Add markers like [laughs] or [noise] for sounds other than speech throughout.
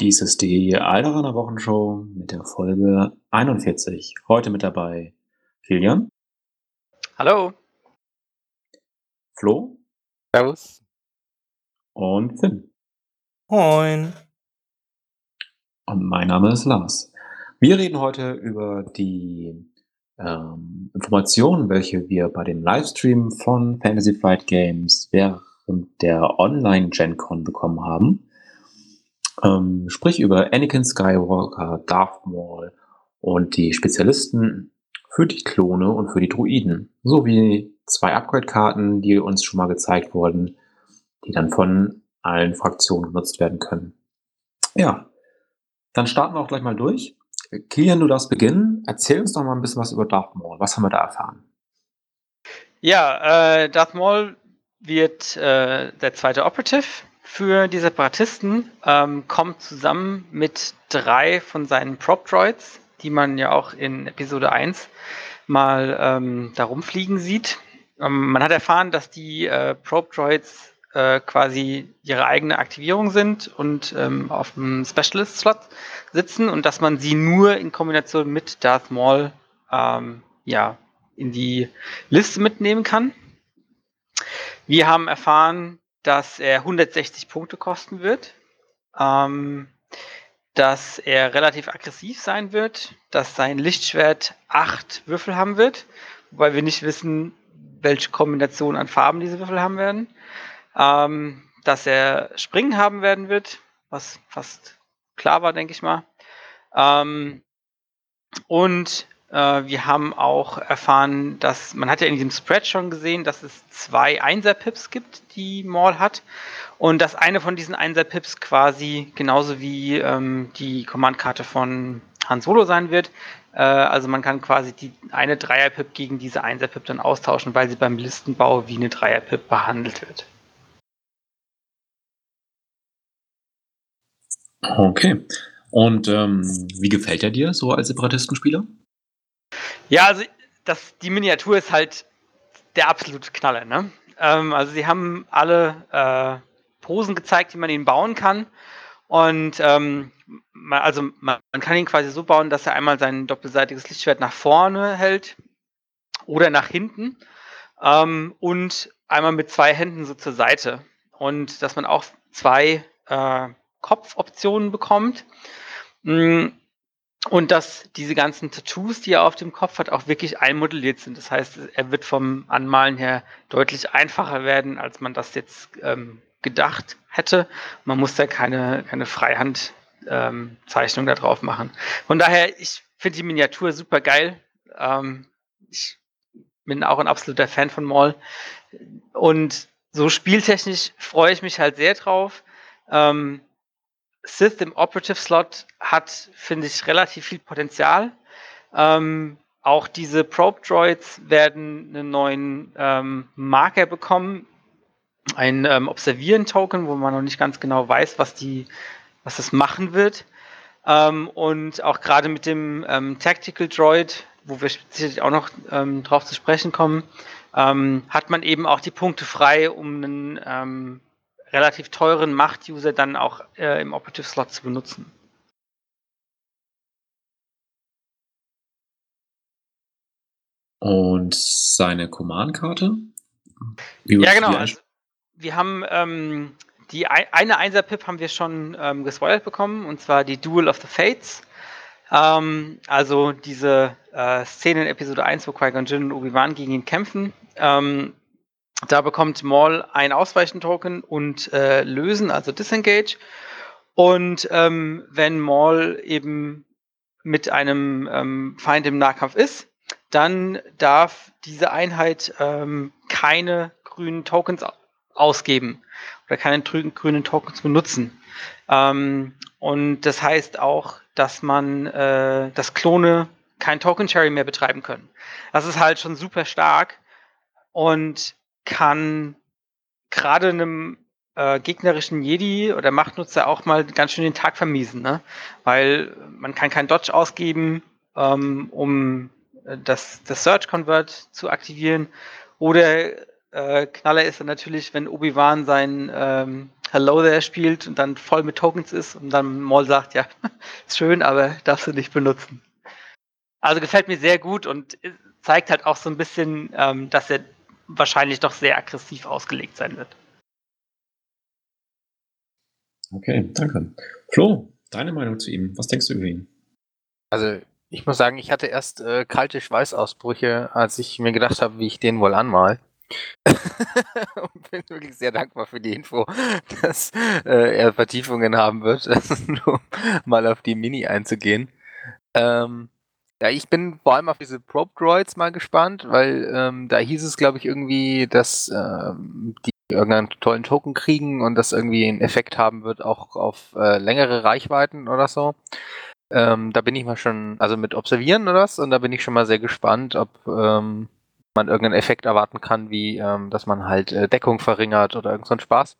Dies ist die Alderaner Wochenshow mit der Folge 41. Heute mit dabei Kilian, Hallo. Flo Servus. und Finn. Moin. Und mein Name ist Lars. Wir reden heute über die ähm, Informationen, welche wir bei dem Livestream von Fantasy Flight Games während der Online-GenCon bekommen haben. Ähm, sprich über Anakin Skywalker, Darth Maul und die Spezialisten für die Klone und für die Druiden. Sowie zwei Upgrade-Karten, die uns schon mal gezeigt wurden, die dann von allen Fraktionen genutzt werden können. Ja, dann starten wir auch gleich mal durch. Kilian, du darfst beginnen. Erzähl uns doch mal ein bisschen was über Darth Maul. Was haben wir da erfahren? Ja, äh, Darth Maul wird äh, der zweite Operative für die Separatisten, ähm, kommt zusammen mit drei von seinen Prop-Droids, die man ja auch in Episode 1 mal ähm, da rumfliegen sieht. Ähm, man hat erfahren, dass die äh, Probe-Droids äh, quasi ihre eigene Aktivierung sind und ähm, auf dem Specialist-Slot sitzen und dass man sie nur in Kombination mit Darth Maul ähm, ja, in die Liste mitnehmen kann. Wir haben erfahren, dass er 160 Punkte kosten wird, ähm, dass er relativ aggressiv sein wird, dass sein Lichtschwert acht Würfel haben wird, wobei wir nicht wissen, welche Kombination an Farben diese Würfel haben werden, ähm, dass er Springen haben werden wird, was fast klar war, denke ich mal. Ähm, und wir haben auch erfahren, dass man hat ja in diesem Spread schon gesehen, dass es zwei Einser-Pips gibt, die Maul hat. Und dass eine von diesen Einser-Pips quasi genauso wie ähm, die Command-Karte von Han Solo sein wird. Äh, also man kann quasi die eine Dreier-Pip gegen diese Einser-Pip dann austauschen, weil sie beim Listenbau wie eine Dreier-Pip behandelt wird. Okay. Und ähm, wie gefällt er dir so als Separatistenspieler? Ja, also das, die Miniatur ist halt der absolute Knaller. Ne? Ähm, also sie haben alle äh, Posen gezeigt, die man ihnen bauen kann. Und ähm, man, also man, man, kann ihn quasi so bauen, dass er einmal sein doppelseitiges Lichtschwert nach vorne hält oder nach hinten ähm, und einmal mit zwei Händen so zur Seite. Und dass man auch zwei äh, Kopfoptionen bekommt. Mm, und dass diese ganzen Tattoos, die er auf dem Kopf hat, auch wirklich einmodelliert sind. Das heißt, er wird vom Anmalen her deutlich einfacher werden, als man das jetzt ähm, gedacht hätte. Man muss da keine, keine Freihandzeichnung ähm, da drauf machen. Von daher, ich finde die Miniatur super geil. Ähm, ich bin auch ein absoluter Fan von Maul. Und so spieltechnisch freue ich mich halt sehr drauf. Ähm, Sith im Operative Slot hat, finde ich, relativ viel Potenzial. Ähm, auch diese Probe Droids werden einen neuen ähm, Marker bekommen, ein ähm, Observieren-Token, wo man noch nicht ganz genau weiß, was, die, was das machen wird. Ähm, und auch gerade mit dem ähm, Tactical Droid, wo wir sicherlich auch noch ähm, drauf zu sprechen kommen, hat man eben auch die Punkte frei, um einen relativ teuren Macht-User dann auch äh, im Operative Slot zu benutzen. Und seine Command-Karte? Ja, genau. Also, wir haben ähm, die eine Einser-Pip haben wir schon ähm, gespoilert bekommen, und zwar die Duel of the Fates. Ähm, also diese äh, Szene in Episode 1, wo Qui-Gon Jinn und Obi-Wan gegen ihn kämpfen. Ähm, da bekommt Maul ein Ausweichen-Token und äh, Lösen, also Disengage. Und ähm, wenn Maul eben mit einem ähm, Feind im Nahkampf ist, dann darf diese Einheit ähm, keine grünen Tokens ausgeben oder keine grünen Tokens benutzen. Ähm, und das heißt auch, dass man, äh, dass Klone kein Token Sharing mehr betreiben können. Das ist halt schon super stark. Und kann gerade einem äh, gegnerischen Jedi oder Machtnutzer auch mal ganz schön den Tag vermiesen, ne? Weil man kann kein Dodge ausgeben, ähm, um äh, das, das Search Convert zu aktivieren. Oder äh, Knaller ist dann natürlich, wenn Obi-Wan sein ähm, Hello There spielt und dann voll mit Tokens ist und dann Maul sagt, ja, [laughs] ist schön, aber darfst du nicht benutzen. Also gefällt mir sehr gut und zeigt halt auch so ein bisschen, ähm, dass er wahrscheinlich doch sehr aggressiv ausgelegt sein wird. Okay, danke. Flo, deine Meinung zu ihm? Was denkst du über ihn? Also, ich muss sagen, ich hatte erst äh, kalte Schweißausbrüche, als ich mir gedacht habe, wie ich den wohl anmal. [laughs] und bin wirklich sehr dankbar für die Info, [laughs] dass äh, er Vertiefungen haben wird, [laughs] nur mal auf die Mini einzugehen. Ähm, ja, ich bin vor allem auf diese Probe Droids mal gespannt, weil ähm, da hieß es, glaube ich, irgendwie, dass ähm, die irgendeinen tollen Token kriegen und das irgendwie einen Effekt haben wird, auch auf äh, längere Reichweiten oder so. Ähm, da bin ich mal schon, also mit Observieren oder was, und da bin ich schon mal sehr gespannt, ob ähm, man irgendeinen Effekt erwarten kann, wie ähm, dass man halt äh, Deckung verringert oder irgend so ein Spaß.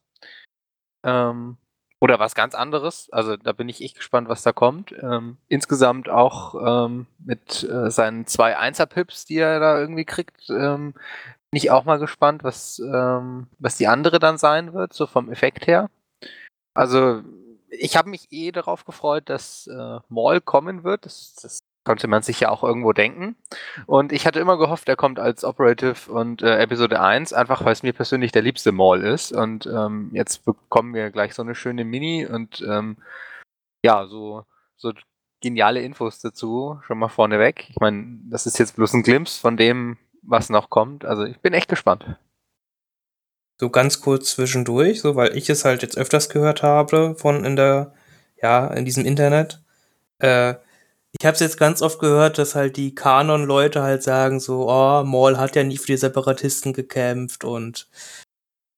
Ähm, oder was ganz anderes. Also da bin ich echt gespannt, was da kommt. Ähm, insgesamt auch ähm, mit äh, seinen zwei Einser-Pips, die er da irgendwie kriegt, ähm, bin ich auch mal gespannt, was, ähm, was die andere dann sein wird, so vom Effekt her. Also ich habe mich eh darauf gefreut, dass äh, Maul kommen wird. Das, das konnte man sich ja auch irgendwo denken. Und ich hatte immer gehofft, er kommt als Operative und äh, Episode 1, einfach weil es mir persönlich der liebste Maul ist. Und ähm, jetzt bekommen wir gleich so eine schöne Mini und ähm, ja, so, so geniale Infos dazu, schon mal vorneweg. Ich meine, das ist jetzt bloß ein Glimpse von dem, was noch kommt. Also ich bin echt gespannt. So ganz kurz zwischendurch, so weil ich es halt jetzt öfters gehört habe von in der, ja, in diesem Internet. Äh, ich habe es jetzt ganz oft gehört, dass halt die Kanon-Leute halt sagen so, oh, Maul hat ja nie für die Separatisten gekämpft und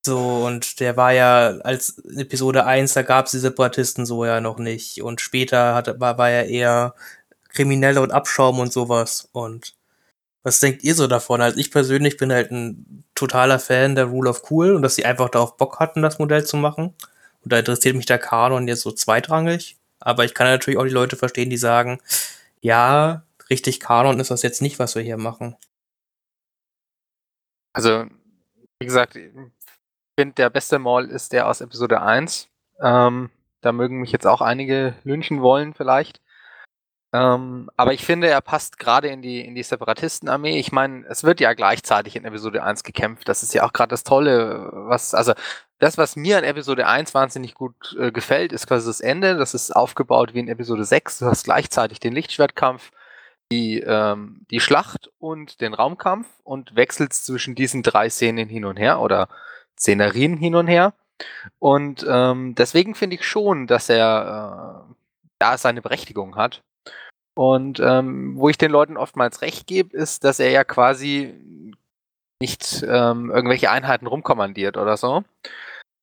so, und der war ja als Episode 1, da gab es die Separatisten so ja noch nicht. Und später hat, war, war er eher Kriminelle und Abschaum und sowas. Und was denkt ihr so davon? Also ich persönlich bin halt ein totaler Fan der Rule of Cool und dass sie einfach darauf Bock hatten, das Modell zu machen. Und da interessiert mich der Kanon jetzt so zweitrangig. Aber ich kann natürlich auch die Leute verstehen, die sagen, ja, richtig Kanon ist das jetzt nicht, was wir hier machen. Also, wie gesagt, ich finde, der beste Maul ist der aus Episode 1. Ähm, da mögen mich jetzt auch einige lynchen wollen, vielleicht. Ähm, aber ich finde, er passt gerade in die, in die Separatistenarmee. Ich meine, es wird ja gleichzeitig in Episode 1 gekämpft. Das ist ja auch gerade das Tolle, was, also das, was mir an Episode 1 wahnsinnig gut äh, gefällt, ist quasi das Ende. Das ist aufgebaut wie in Episode 6. Du hast gleichzeitig den Lichtschwertkampf, die, ähm, die Schlacht und den Raumkampf und wechselst zwischen diesen drei Szenen hin und her oder Szenerien hin und her. Und ähm, deswegen finde ich schon, dass er äh, da seine Berechtigung hat. Und ähm, wo ich den Leuten oftmals recht gebe, ist, dass er ja quasi nicht ähm, irgendwelche Einheiten rumkommandiert oder so.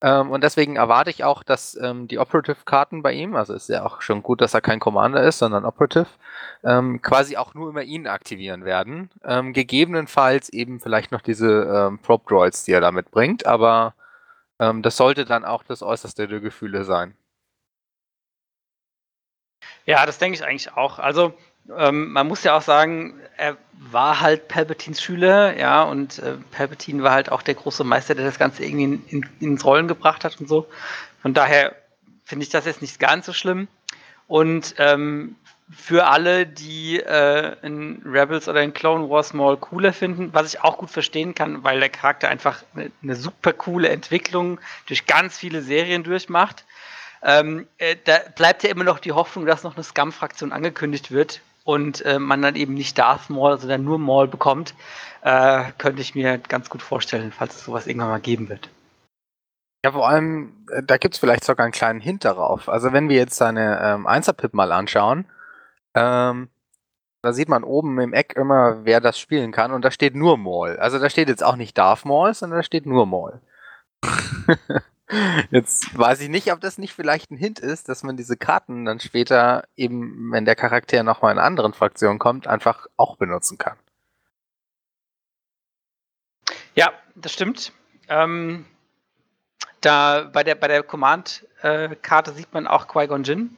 Ähm, und deswegen erwarte ich auch, dass ähm, die Operative-Karten bei ihm, also ist ja auch schon gut, dass er kein Commander ist, sondern Operative, ähm, quasi auch nur immer ihn aktivieren werden. Ähm, gegebenenfalls eben vielleicht noch diese ähm, Probe-Droids, die er damit bringt, aber das sollte dann auch das Äußerste der Gefühle sein. Ja, das denke ich eigentlich auch. Also ähm, man muss ja auch sagen, er war halt Palpatines Schüler, ja, und äh, Palpatine war halt auch der große Meister, der das Ganze irgendwie in, in, ins Rollen gebracht hat und so. Von daher finde ich das jetzt nicht ganz so schlimm. Und ähm, für alle, die äh, in Rebels oder in Clone Wars mal cooler finden, was ich auch gut verstehen kann, weil der Charakter einfach eine, eine super coole Entwicklung durch ganz viele Serien durchmacht ähm, äh, da bleibt ja immer noch die Hoffnung, dass noch eine Scum-Fraktion angekündigt wird und äh, man dann eben nicht Darth Maul, sondern nur Maul bekommt. Äh, könnte ich mir ganz gut vorstellen, falls es sowas irgendwann mal geben wird. Ja, vor allem, äh, da gibt es vielleicht sogar einen kleinen Hint darauf. Also wenn wir jetzt seine ähm, Einser-Pip mal anschauen, ähm, da sieht man oben im Eck immer, wer das spielen kann und da steht nur Maul. Also da steht jetzt auch nicht Darth Maul, sondern da steht nur Maul. [laughs] Jetzt weiß ich nicht, ob das nicht vielleicht ein Hint ist, dass man diese Karten dann später eben, wenn der Charakter nochmal in anderen Fraktionen kommt, einfach auch benutzen kann. Ja, das stimmt. Ähm, da bei der, bei der Command-Karte äh, sieht man auch Qui-Gon Jinn.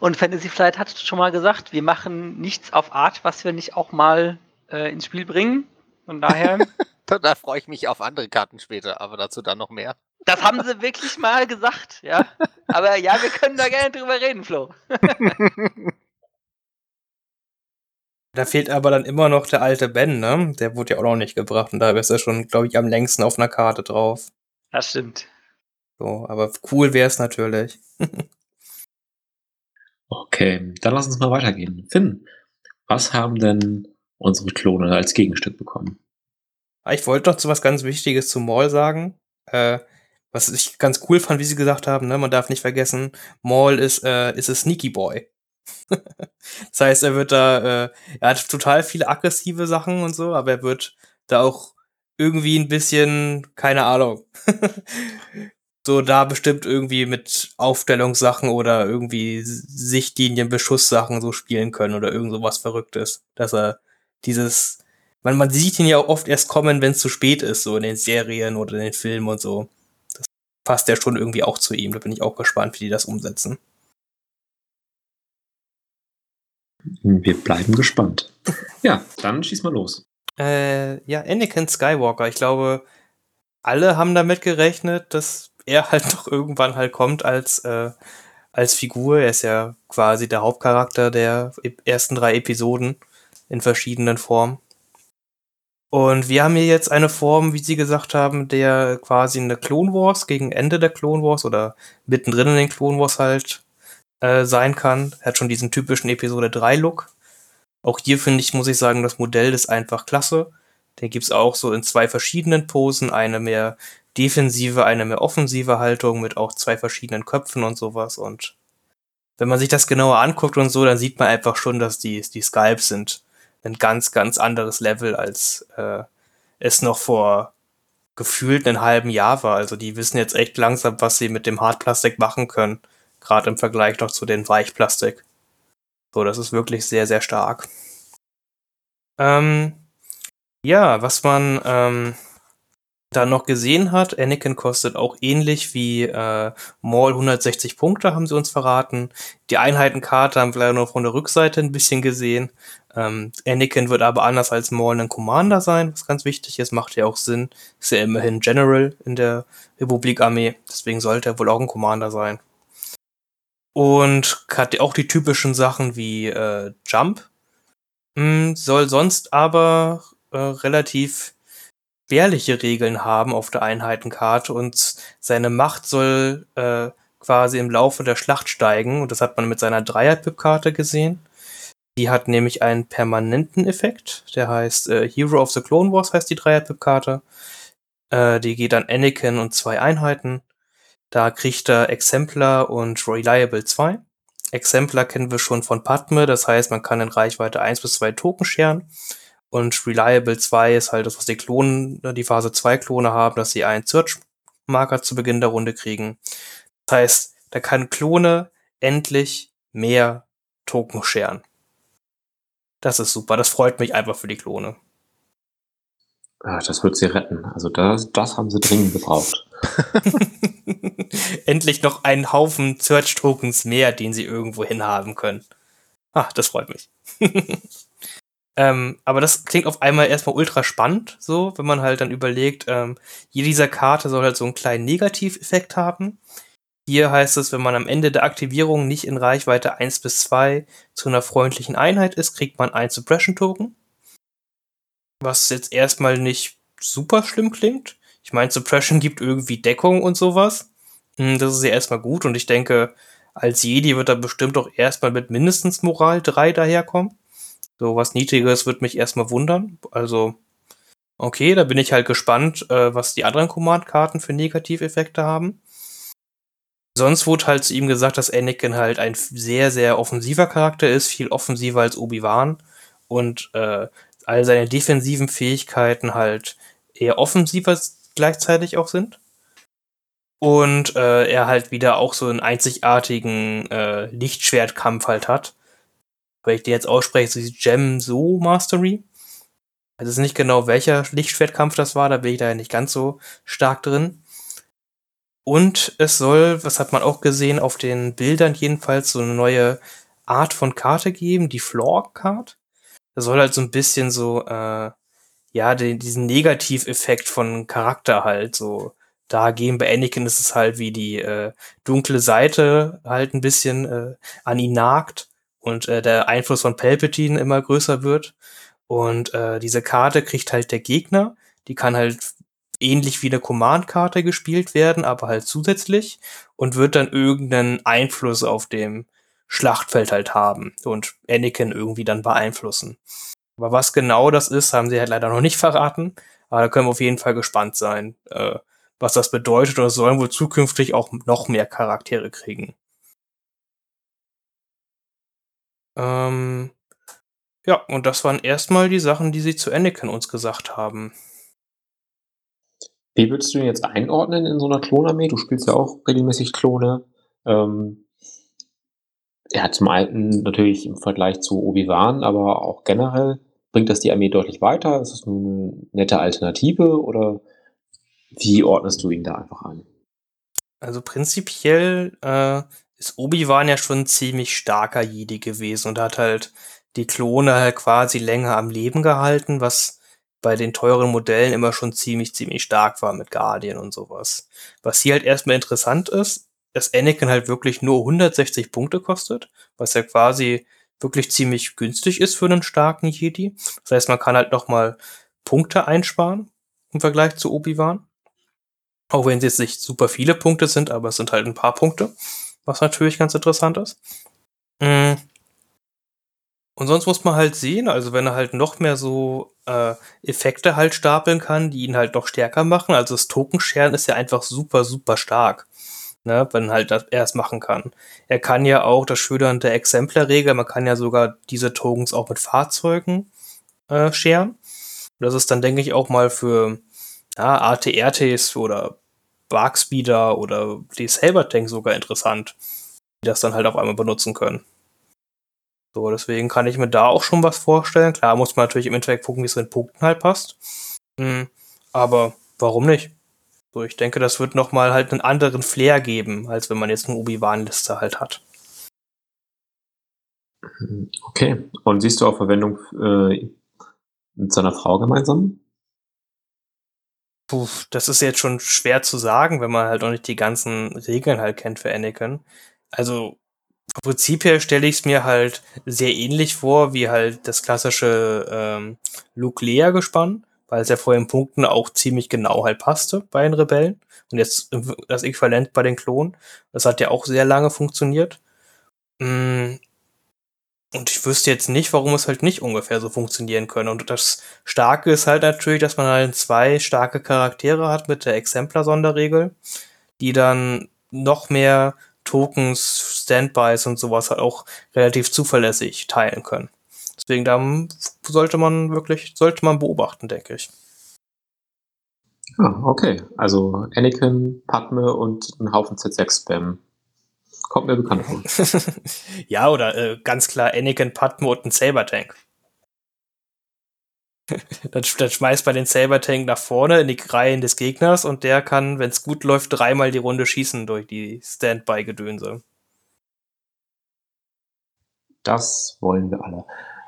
Und Fantasy Flight hat schon mal gesagt, wir machen nichts auf Art, was wir nicht auch mal äh, ins Spiel bringen. Von daher. [laughs] da freue ich mich auf andere Karten später, aber dazu dann noch mehr. Das haben sie wirklich mal gesagt, ja. Aber ja, wir können da gerne drüber reden, Flo. [laughs] Da fehlt aber dann immer noch der alte Ben, ne? Der wurde ja auch noch nicht gebracht und da ist er schon, glaube ich, am längsten auf einer Karte drauf. Das stimmt. So, aber cool wäre es natürlich. [laughs] Okay, dann lass uns mal weitergehen. Finn, was haben denn unsere Klone als Gegenstück bekommen? Ah, Ich wollte noch zu was ganz Wichtiges zu Maul sagen. Äh, was ich ganz cool fand, wie sie gesagt haben, ne? man darf nicht vergessen, Maul ist, äh, ist a Sneaky Boy. [laughs] das heißt, er wird da, äh, er hat total viele aggressive Sachen und so, aber er wird da auch irgendwie ein bisschen, keine Ahnung, [laughs] so da bestimmt irgendwie mit Aufstellungssachen oder irgendwie Sichtlinien, Beschusssachen so spielen können oder irgend sowas Verrücktes, dass er dieses, man, man sieht ihn ja oft erst kommen, wenn es zu spät ist, so in den Serien oder in den Filmen und so. Das passt ja schon irgendwie auch zu ihm. Da bin ich auch gespannt, wie die das umsetzen. Wir bleiben gespannt. [laughs] Ja, dann schieß mal los. Äh, ja, Anakin Skywalker. Ich glaube, alle haben damit gerechnet, dass er halt [laughs] noch irgendwann halt kommt als, äh, als Figur. Er ist ja quasi der Hauptcharakter der e- ersten drei Episoden in verschiedenen Formen. Und wir haben hier jetzt eine Form, wie Sie gesagt haben, der quasi eine Clone Wars gegen Ende der Clone Wars oder mittendrin in den Clone Wars halt äh, sein kann. Hat schon diesen typischen Episode 3 Look. Auch hier finde ich, muss ich sagen, das Modell ist einfach klasse. Den gibt's auch so in zwei verschiedenen Posen, eine mehr defensive, eine mehr offensive Haltung mit auch zwei verschiedenen Köpfen und sowas. Und wenn man sich das genauer anguckt und so, dann sieht man einfach schon, dass die, die Skypes sind ein ganz, ganz anderes Level, als äh, es noch vor gefühlt einen halben Jahr war. Also die wissen jetzt echt langsam, was sie mit dem Hartplastik machen können. Gerade im Vergleich noch zu den Weichplastik. So, das ist wirklich sehr, sehr stark. Ähm, ja, was man ähm, da noch gesehen hat, Anakin kostet auch ähnlich wie äh, Maul 160 Punkte, haben sie uns verraten. Die Einheitenkarte haben wir leider nur von der Rückseite ein bisschen gesehen. Ähm, Anakin wird aber anders als Maul ein Commander sein, was ganz wichtig ist, macht ja auch Sinn. Ist ja immerhin General in der Republik-Armee, deswegen sollte er wohl auch ein Commander sein. Und hat auch die typischen Sachen wie äh, Jump, Mm, soll sonst aber äh, relativ wehrliche Regeln haben auf der Einheitenkarte und seine Macht soll äh, quasi im Laufe der Schlacht steigen und das hat man mit seiner Dreier-Pip-Karte gesehen. Die hat nämlich einen permanenten Effekt, der heißt äh, Hero of the Clone Wars heißt die Dreier-Pip-Karte. Äh, die geht an Anakin und zwei Einheiten. Da kriegt er Exemplar und Reliable 2. Exemplar kennen wir schon von Padme, das heißt, man kann in Reichweite 1 bis 2 Token scheren. Und Reliable 2 ist halt das, was die Klonen, die Phase 2 Klone haben, dass sie einen Search-Marker zu Beginn der Runde kriegen. Das heißt, da kann Klone endlich mehr Token scheren. Das ist super, das freut mich einfach für die Klone. Ah, das wird sie retten. Also das, das haben sie dringend gebraucht. [laughs] Endlich noch einen Haufen Search-Tokens mehr, den sie irgendwo hinhaben können. Ah, das freut mich. [laughs] ähm, aber das klingt auf einmal erstmal ultra spannend, so, wenn man halt dann überlegt, ähm, jede dieser Karte soll halt so einen kleinen Negativeffekt haben. Hier heißt es, wenn man am Ende der Aktivierung nicht in Reichweite 1 bis 2 zu einer freundlichen Einheit ist, kriegt man ein Suppression-Token. Was jetzt erstmal nicht super schlimm klingt. Ich meine, Suppression gibt irgendwie Deckung und sowas. Hm, Das ist ja erstmal gut und ich denke, als Jedi wird er bestimmt auch erstmal mit mindestens Moral 3 daherkommen. So was Niedriges wird mich erstmal wundern. Also, okay, da bin ich halt gespannt, äh, was die anderen Command-Karten für Negativeffekte haben. Sonst wurde halt zu ihm gesagt, dass Anakin halt ein sehr, sehr offensiver Charakter ist, viel offensiver als Obi-Wan und äh, all seine defensiven Fähigkeiten halt eher offensiver gleichzeitig auch sind. Und äh, er halt wieder auch so einen einzigartigen äh, Lichtschwertkampf halt hat. Wenn ich den jetzt ausspreche, so die Gem So Mastery. Ich weiß nicht genau, welcher Lichtschwertkampf das war, da bin ich da ja nicht ganz so stark drin. Und es soll, was hat man auch gesehen, auf den Bildern jedenfalls so eine neue Art von Karte geben, die Floor Card. Das soll halt so ein bisschen so, äh, ja, den, diesen Negativeffekt von Charakter halt so Dagegen bei Anakin ist es halt wie die äh, dunkle Seite halt ein bisschen äh, an ihn nagt und äh, der Einfluss von Palpatine immer größer wird. Und äh, diese Karte kriegt halt der Gegner. Die kann halt ähnlich wie eine Command-Karte gespielt werden, aber halt zusätzlich und wird dann irgendeinen Einfluss auf dem Schlachtfeld halt haben und Anakin irgendwie dann beeinflussen. Aber was genau das ist, haben sie halt leider noch nicht verraten. Aber da können wir auf jeden Fall gespannt sein, äh, was das bedeutet. Oder sollen wohl zukünftig auch noch mehr Charaktere kriegen. Ähm, ja, und das waren erstmal die Sachen, die sie zu Anakin uns gesagt haben. Wie würdest du ihn jetzt einordnen in so einer Klonarmee? Du spielst ja auch regelmäßig Klone. Ähm, ja, zum einen natürlich im Vergleich zu Obi-Wan, aber auch generell bringt das die Armee deutlich weiter? Ist es eine nette Alternative oder wie ordnest du ihn da einfach ein? Also prinzipiell äh, ist Obi-Wan ja schon ein ziemlich starker Jedi gewesen und hat halt die Klone halt quasi länger am Leben gehalten, was bei den teuren Modellen immer schon ziemlich, ziemlich stark war mit Guardian und sowas. Was hier halt erstmal interessant ist, dass Anakin halt wirklich nur 160 Punkte kostet, was ja quasi wirklich ziemlich günstig ist für einen starken Jedi. Das heißt, man kann halt nochmal Punkte einsparen im Vergleich zu Obi-Wan. Auch wenn es jetzt nicht super viele Punkte sind, aber es sind halt ein paar Punkte, was natürlich ganz interessant ist. Mm. Und sonst muss man halt sehen, also wenn er halt noch mehr so äh, Effekte halt stapeln kann, die ihn halt noch stärker machen. Also das Tokenscheren ist ja einfach super, super stark ne, wenn halt er es machen kann. Er kann ja auch das Schöne der Exemplarregel, man kann ja sogar diese Tokens auch mit Fahrzeugen äh, scheren. Das ist dann, denke ich, auch mal für ja, ATRTs oder Barkspeeder oder die Saber Tank sogar interessant, die das dann halt auf einmal benutzen können. So, deswegen kann ich mir da auch schon was vorstellen. Klar muss man natürlich im Endeffekt gucken, wie es in Punkten halt passt. Mhm. Aber warum nicht? So, ich denke, das wird nochmal halt einen anderen Flair geben, als wenn man jetzt eine Obi-Wan-Liste halt hat. Okay. Und siehst du auch Verwendung äh, mit seiner Frau gemeinsam? Puh, das ist jetzt schon schwer zu sagen, wenn man halt auch nicht die ganzen Regeln halt kennt für Anakin. Also vom Prinzip her stelle ich es mir halt sehr ähnlich vor, wie halt das klassische ähm, Luke-Leia-Gespann weil es ja vorher in Punkten auch ziemlich genau halt passte bei den Rebellen. Und jetzt das Äquivalent bei den Klonen. Das hat ja auch sehr lange funktioniert. Mm. Und ich wüsste jetzt nicht, warum es halt nicht ungefähr so funktionieren könnte. Und das Starke ist halt natürlich, dass man halt zwei starke Charaktere hat mit der Exemplar-Sonderregel, die dann noch mehr Tokens, Standbys und sowas halt auch relativ zuverlässig teilen können. Deswegen da sollte man wirklich, sollte man beobachten, denke ich. Ah, okay. Also Anakin, Padme und ein Haufen Z6-Spam. Kommt mir bekannt vor. [laughs] ja, oder äh, ganz klar Anakin, Padme und ein Saber-Tank. [laughs] dann, dann schmeißt man den Saber-Tank nach vorne in die Reihen des Gegners und der kann, wenn es gut läuft, dreimal die Runde schießen durch die Standby-Gedönse. Das wollen wir alle.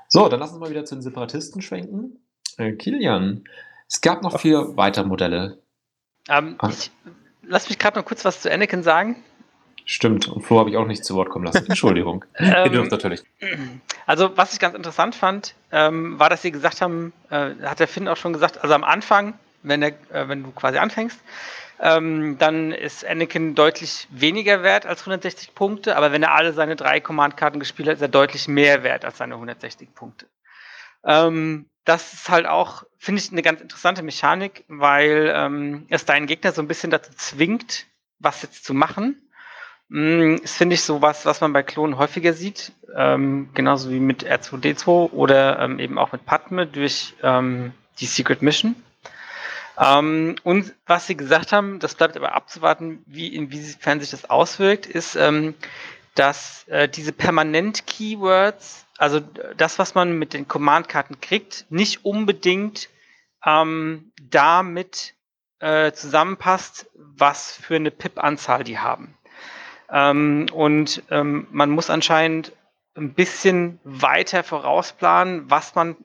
So, dann lass uns mal wieder zu den Separatisten schwenken. Äh, Kilian, es gab noch vier weitere Modelle. Ähm, ich, lass mich gerade noch kurz was zu Anakin sagen. Stimmt, und Flo habe ich auch nicht zu Wort kommen lassen. Entschuldigung. [laughs] Ihr ähm, dürft natürlich. Also, was ich ganz interessant fand, ähm, war, dass sie gesagt haben, äh, hat der Finn auch schon gesagt, also am Anfang, wenn, der, äh, wenn du quasi anfängst, ähm, dann ist Anakin deutlich weniger wert als 160 Punkte, aber wenn er alle seine drei Command-Karten gespielt hat, ist er deutlich mehr wert als seine 160 Punkte. Ähm, das ist halt auch, finde ich, eine ganz interessante Mechanik, weil ähm, es deinen Gegner so ein bisschen dazu zwingt, was jetzt zu machen. Das finde ich so was, was man bei Klonen häufiger sieht, ähm, genauso wie mit R2D2 oder ähm, eben auch mit Padme durch ähm, die Secret Mission. Ähm, und was Sie gesagt haben, das bleibt aber abzuwarten, wie inwiefern sich das auswirkt, ist, ähm, dass äh, diese Permanent-Keywords, also das, was man mit den Command-Karten kriegt, nicht unbedingt ähm, damit äh, zusammenpasst, was für eine PIP-Anzahl die haben. Ähm, und ähm, man muss anscheinend ein bisschen weiter vorausplanen, was man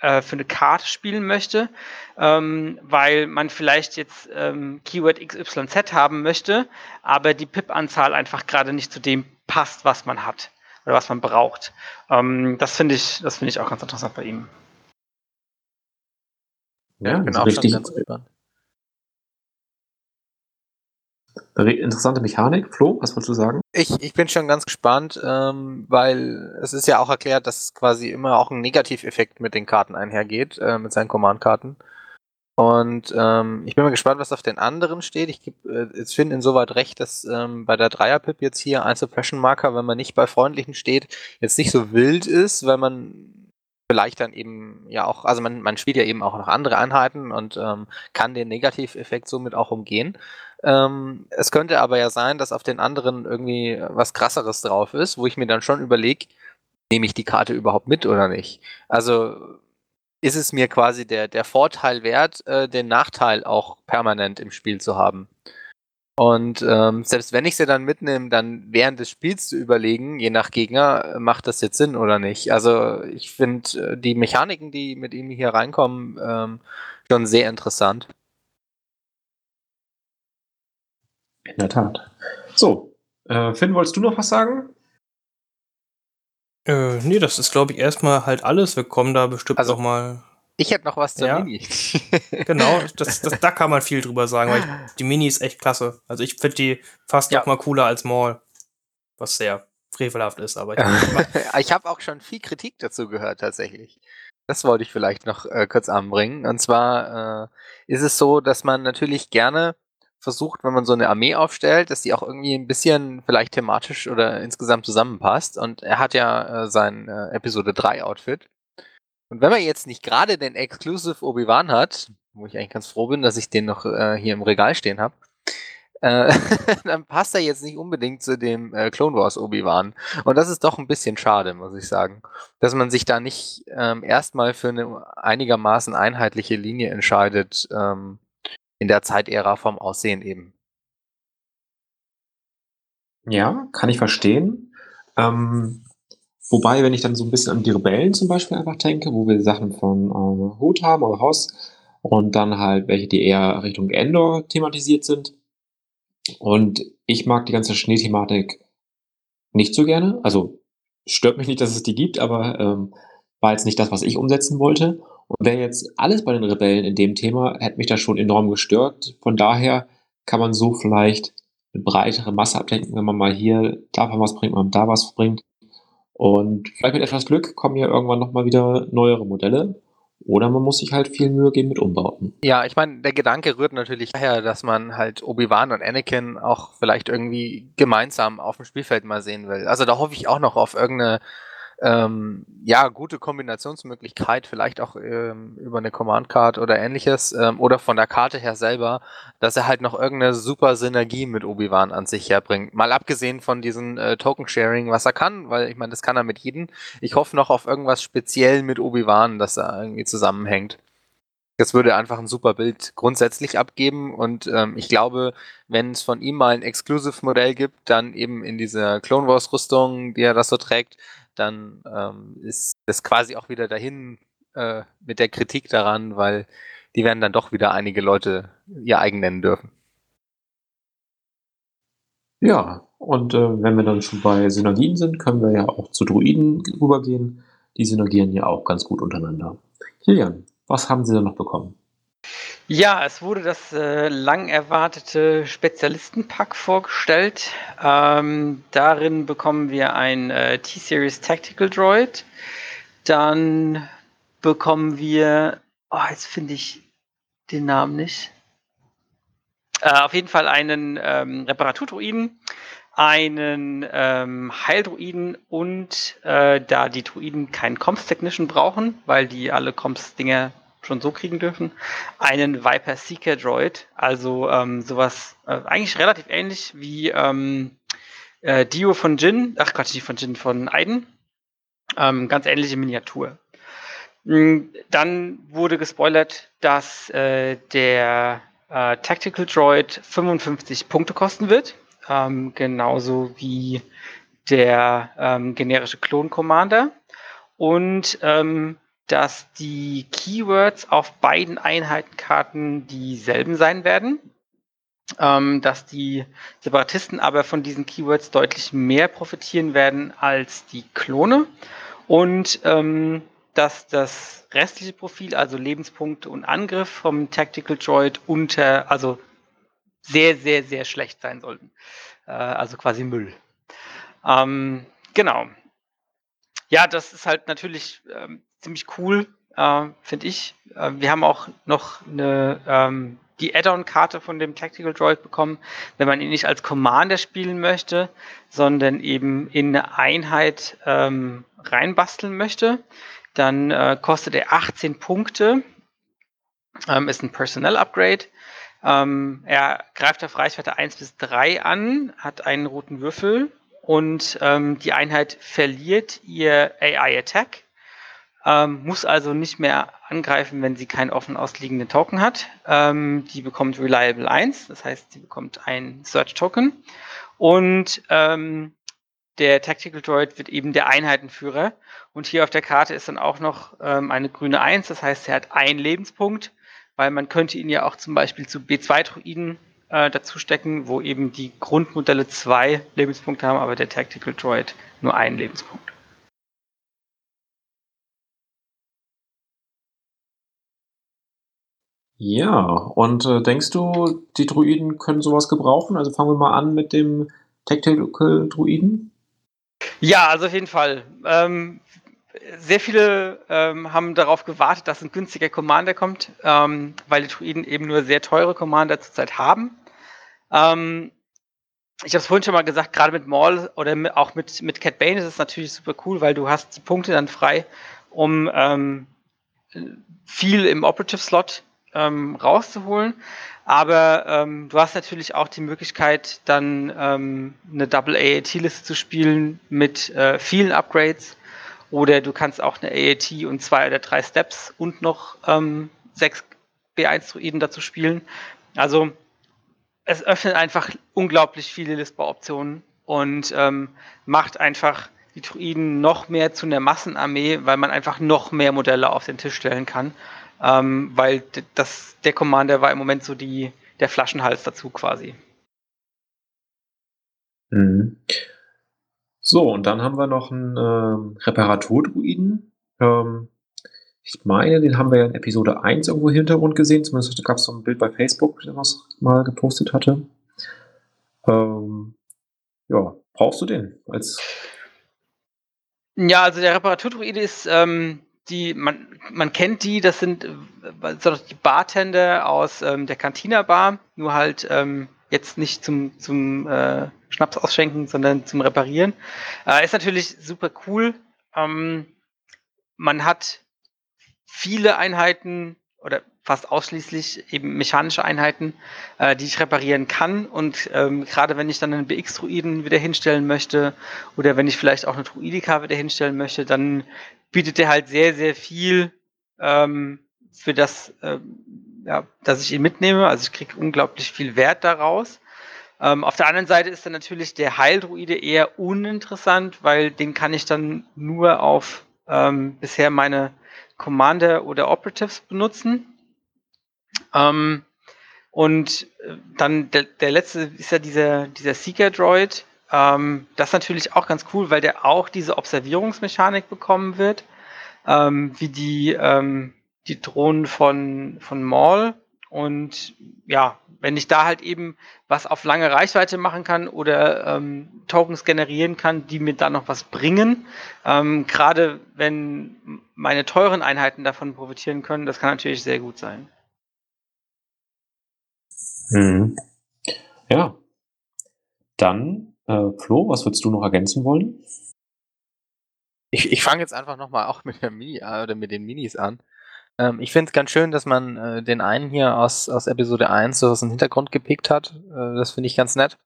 äh, für eine Karte spielen möchte, ähm, weil man vielleicht jetzt ähm, Keyword XYZ haben möchte, aber die PIP-Anzahl einfach gerade nicht zu dem passt, was man hat oder was man braucht. Ähm, das finde ich, das finde ich auch ganz interessant bei ihm. Ja, auch richtig ganz gespannt. re- interessante Mechanik. Flo, was wolltest du sagen? Ich, ich bin schon ganz gespannt, ähm, weil es ist ja auch erklärt, dass quasi immer auch ein Negativeffekt mit den Karten einhergeht, äh, mit seinen Command-Karten. Und ähm, ich bin mal gespannt, was auf den anderen steht. Ich gebe äh, Finn insoweit recht, dass ähm, bei der Dreier-Pip jetzt hier ein Suppression-Marker, wenn man nicht bei freundlichen steht, jetzt nicht so wild ist, weil man vielleicht dann eben ja auch, also man, man spielt ja eben auch noch andere Einheiten und ähm, kann den Negativeffekt somit auch umgehen. Ähm, es könnte aber ja sein, dass auf den anderen irgendwie was krasseres drauf ist, wo ich mir dann schon überlege, nehme ich die Karte überhaupt mit oder nicht? Also ist es mir quasi der, der Vorteil wert, äh, den Nachteil auch permanent im Spiel zu haben. Und ähm, selbst wenn ich sie dann mitnehme, dann während des Spiels zu überlegen, je nach Gegner, äh, macht das jetzt Sinn oder nicht. Also ich finde äh, die Mechaniken, die mit ihm hier reinkommen, ähm, schon sehr interessant. In der Tat. So, äh, Finn, wolltest du noch was sagen? Äh, nee, das ist, glaube ich, erstmal halt alles. Wir kommen da bestimmt Also- noch mal. Ich hätte noch was zur Ja. Mini. [laughs] Genau, das, das, da kann man viel drüber sagen, weil ich, [laughs] die Mini ist echt klasse. Also ich finde die fast Ja. noch mal cooler als Maul. Was sehr frevelhaft ist, aber ich, [laughs] ich habe auch schon viel Kritik dazu gehört, tatsächlich. Das wollte ich vielleicht noch äh, kurz anbringen. Und zwar äh, ist es so, dass man natürlich gerne versucht, wenn man so eine Armee aufstellt, dass die auch irgendwie ein bisschen vielleicht thematisch oder insgesamt zusammenpasst. Und er hat ja äh, sein äh, Episode 3 Outfit. Und wenn man jetzt nicht gerade den Exclusive Obi-Wan hat, wo ich eigentlich ganz froh bin, dass ich den noch äh, hier im Regal stehen habe, äh, [laughs] dann passt er jetzt nicht unbedingt zu dem äh, Clone Wars Obi-Wan. Und das ist doch ein bisschen schade, muss ich sagen. Dass man sich da nicht ähm, erstmal für eine einigermaßen einheitliche Linie entscheidet, ähm, in der Zeitära vom Aussehen eben. Ja, kann ich verstehen. Ähm, wobei, wenn ich dann so ein bisschen an die Rebellen zum Beispiel einfach denke, wo wir Sachen von ähm, Hut haben oder Haus und dann halt welche, die eher Richtung Endor thematisiert sind. Und ich mag die ganze Schneethematik nicht so gerne. Also stört mich nicht, dass es die gibt, aber ähm, war jetzt nicht das, was ich umsetzen wollte. Und wäre jetzt alles bei den Rebellen in dem Thema, hätte mich das schon enorm gestört. Von daher kann man so vielleicht eine breitere Masse abdenken, wenn man mal hier davon was bringt, man da was bringt. Und vielleicht mit etwas Glück kommen ja irgendwann nochmal wieder neuere Modelle. Oder man muss sich halt viel Mühe geben mit Umbauten. Ja, ich meine, der Gedanke rührt natürlich daher, dass man halt Obi-Wan und Anakin auch vielleicht irgendwie gemeinsam auf dem Spielfeld mal sehen will. Also da hoffe ich auch noch auf irgendeine ähm, ja, gute Kombinationsmöglichkeit, vielleicht auch ähm, über eine Command Card oder ähnliches ähm, oder von der Karte her selber, dass er halt noch irgendeine super Synergie mit Obi-Wan an sich herbringt. Mal abgesehen von diesem äh, Token-Sharing, was er kann, weil ich meine, das kann er mit jedem. Ich hoffe noch auf irgendwas speziell mit Obi-Wan, dass er irgendwie zusammenhängt. Das würde einfach ein super Bild grundsätzlich abgeben und ähm, ich glaube, wenn es von ihm mal ein Exclusive-Modell gibt, dann eben in dieser Clone Wars-Rüstung, die er das so trägt, dann ähm, ist das quasi auch wieder dahin äh, mit der Kritik daran, weil die werden dann doch wieder einige Leute ihr eigen nennen dürfen. Ja, und äh, wenn wir dann schon bei Synergien sind, können wir ja auch zu Druiden rübergehen. Die synergieren ja auch ganz gut untereinander. Kilian, was haben Sie denn noch bekommen? Ja, es wurde das äh, lang erwartete Spezialistenpack vorgestellt. Ähm, darin bekommen wir ein äh, T-Series Tactical Droid. Dann bekommen wir, oh, jetzt finde ich den Namen nicht. Äh, auf jeden Fall einen ähm, Reparaturdruiden, einen ähm, Heildruiden und äh, da die Druiden keinen Comms Technician brauchen, weil die alle Comms-Dinger schon so kriegen dürfen, einen Viper Seeker Droid, also ähm, sowas äh, eigentlich relativ ähnlich wie ähm, äh, Dio von Jin, ach Quatsch, nicht von Jin, von Aiden. Ähm, ganz ähnliche Miniatur. Mm, Dann wurde gespoilert, dass äh, der äh, Tactical Droid 55 Punkte kosten wird, ähm, genauso wie der ähm, generische Klon Commander. Und ähm, dass die Keywords auf beiden Einheitenkarten dieselben sein werden. Ähm, dass die Separatisten aber von diesen Keywords deutlich mehr profitieren werden als die Klone. Und ähm, dass das restliche Profil, also Lebenspunkte und Angriff vom Tactical Droid unter, also sehr, sehr, sehr schlecht sein sollten. Äh, also quasi Müll. Ähm, genau. Ja, das ist halt natürlich ähm, ziemlich cool, äh, finde ich. Äh, wir haben auch noch eine, ähm, die Add-on-Karte von dem Tactical Droid bekommen, wenn man ihn nicht als Commander spielen möchte, sondern eben in eine Einheit ähm, reinbasteln möchte. Dann äh, kostet er 18 Punkte, ähm, ist ein Personnel-Upgrade. Ähm, er greift auf Reichweite 1 bis 3 an, hat einen roten Würfel und ähm, die Einheit verliert ihr AI-Attack ähm, muss also nicht mehr angreifen, wenn sie keinen offen ausliegenden Token hat. Ähm, die bekommt Reliable 1, das heißt, sie bekommt ein Search Token. Und ähm, der Tactical Droid wird eben der Einheitenführer. Und hier auf der Karte ist dann auch noch ähm, eine grüne 1, das heißt, er hat einen Lebenspunkt, weil man könnte ihn ja auch zum Beispiel zu B2-Druiden äh, dazu stecken, wo eben die Grundmodelle zwei Lebenspunkte haben, aber der Tactical Droid nur einen Lebenspunkt. Ja, und äh, denkst du, die Druiden können sowas gebrauchen? Also fangen wir mal an mit dem Tactical Druiden. Ja, also auf jeden Fall. Ähm, sehr viele ähm, haben darauf gewartet, dass ein günstiger Commander kommt, ähm, weil die Druiden eben nur sehr teure Commander zurzeit haben. Ähm, ich habe es vorhin schon mal gesagt, gerade mit Maul oder mit, auch mit, mit Cat Bane ist es natürlich super cool, weil du hast die Punkte dann frei, um ähm, viel im Operative Slot ähm, rauszuholen. Aber ähm, du hast natürlich auch die Möglichkeit, dann ähm, eine Double AAT-Liste zu spielen mit äh, vielen Upgrades. Oder du kannst auch eine AAT und zwei oder drei Steps und noch ähm, sechs B1-Druiden dazu spielen. Also es öffnet einfach unglaublich viele Listbau-Optionen und ähm, macht einfach die Druiden noch mehr zu einer Massenarmee, weil man einfach noch mehr Modelle auf den Tisch stellen kann ähm, weil das, der Commander war im Moment so die, der Flaschenhals dazu quasi. Mhm. So, und dann haben wir noch einen äh, Reparaturdruiden. Ähm, ich meine, den haben wir ja in Episode 1 irgendwo im Hintergrund gesehen. Zumindest gab es so ein Bild bei Facebook, das was mal gepostet hatte. Ähm, ja, brauchst du den als. Ja, also der Reparaturdruide ist ähm, die, man, man kennt die, das sind äh, die Bartender aus ähm, der Cantina Bar, nur halt ähm, jetzt nicht zum, zum äh, Schnaps ausschenken, sondern zum Reparieren. Äh, ist natürlich super cool. Ähm, man hat viele Einheiten oder fast ausschließlich eben mechanische Einheiten, äh, die ich reparieren kann. Und ähm, gerade wenn ich dann einen BX-Druiden wieder hinstellen möchte oder wenn ich vielleicht auch eine Druidika wieder hinstellen möchte, dann bietet er halt sehr, sehr viel ähm, für das, ähm, ja, dass ich ihn mitnehme. Also ich kriege unglaublich viel Wert daraus. Ähm, auf der anderen Seite ist dann natürlich der Heildruide eher uninteressant, weil den kann ich dann nur auf ähm, bisher meine Commander oder Operatives benutzen. Ähm, und äh, dann der, der letzte ist ja dieser, dieser Seeker-Droid, ähm, das ist natürlich auch ganz cool, weil der auch diese Observierungsmechanik bekommen wird, ähm, wie die, ähm, die Drohnen von, von Maul. Und ja, wenn ich da halt eben was auf lange Reichweite machen kann oder ähm, Tokens generieren kann, die mir da noch was bringen, ähm, gerade wenn meine teuren Einheiten davon profitieren können, das kann natürlich sehr gut sein. Mhm. Ja. Dann äh, Flo, was würdest du noch ergänzen wollen? Ich, ich fange jetzt einfach nochmal auch mit der Mini äh, oder mit den Minis an. Ähm, ich finde es ganz schön, dass man äh, den einen hier aus, aus Episode 1 so aus dem Hintergrund gepickt hat. Äh, das finde ich ganz nett.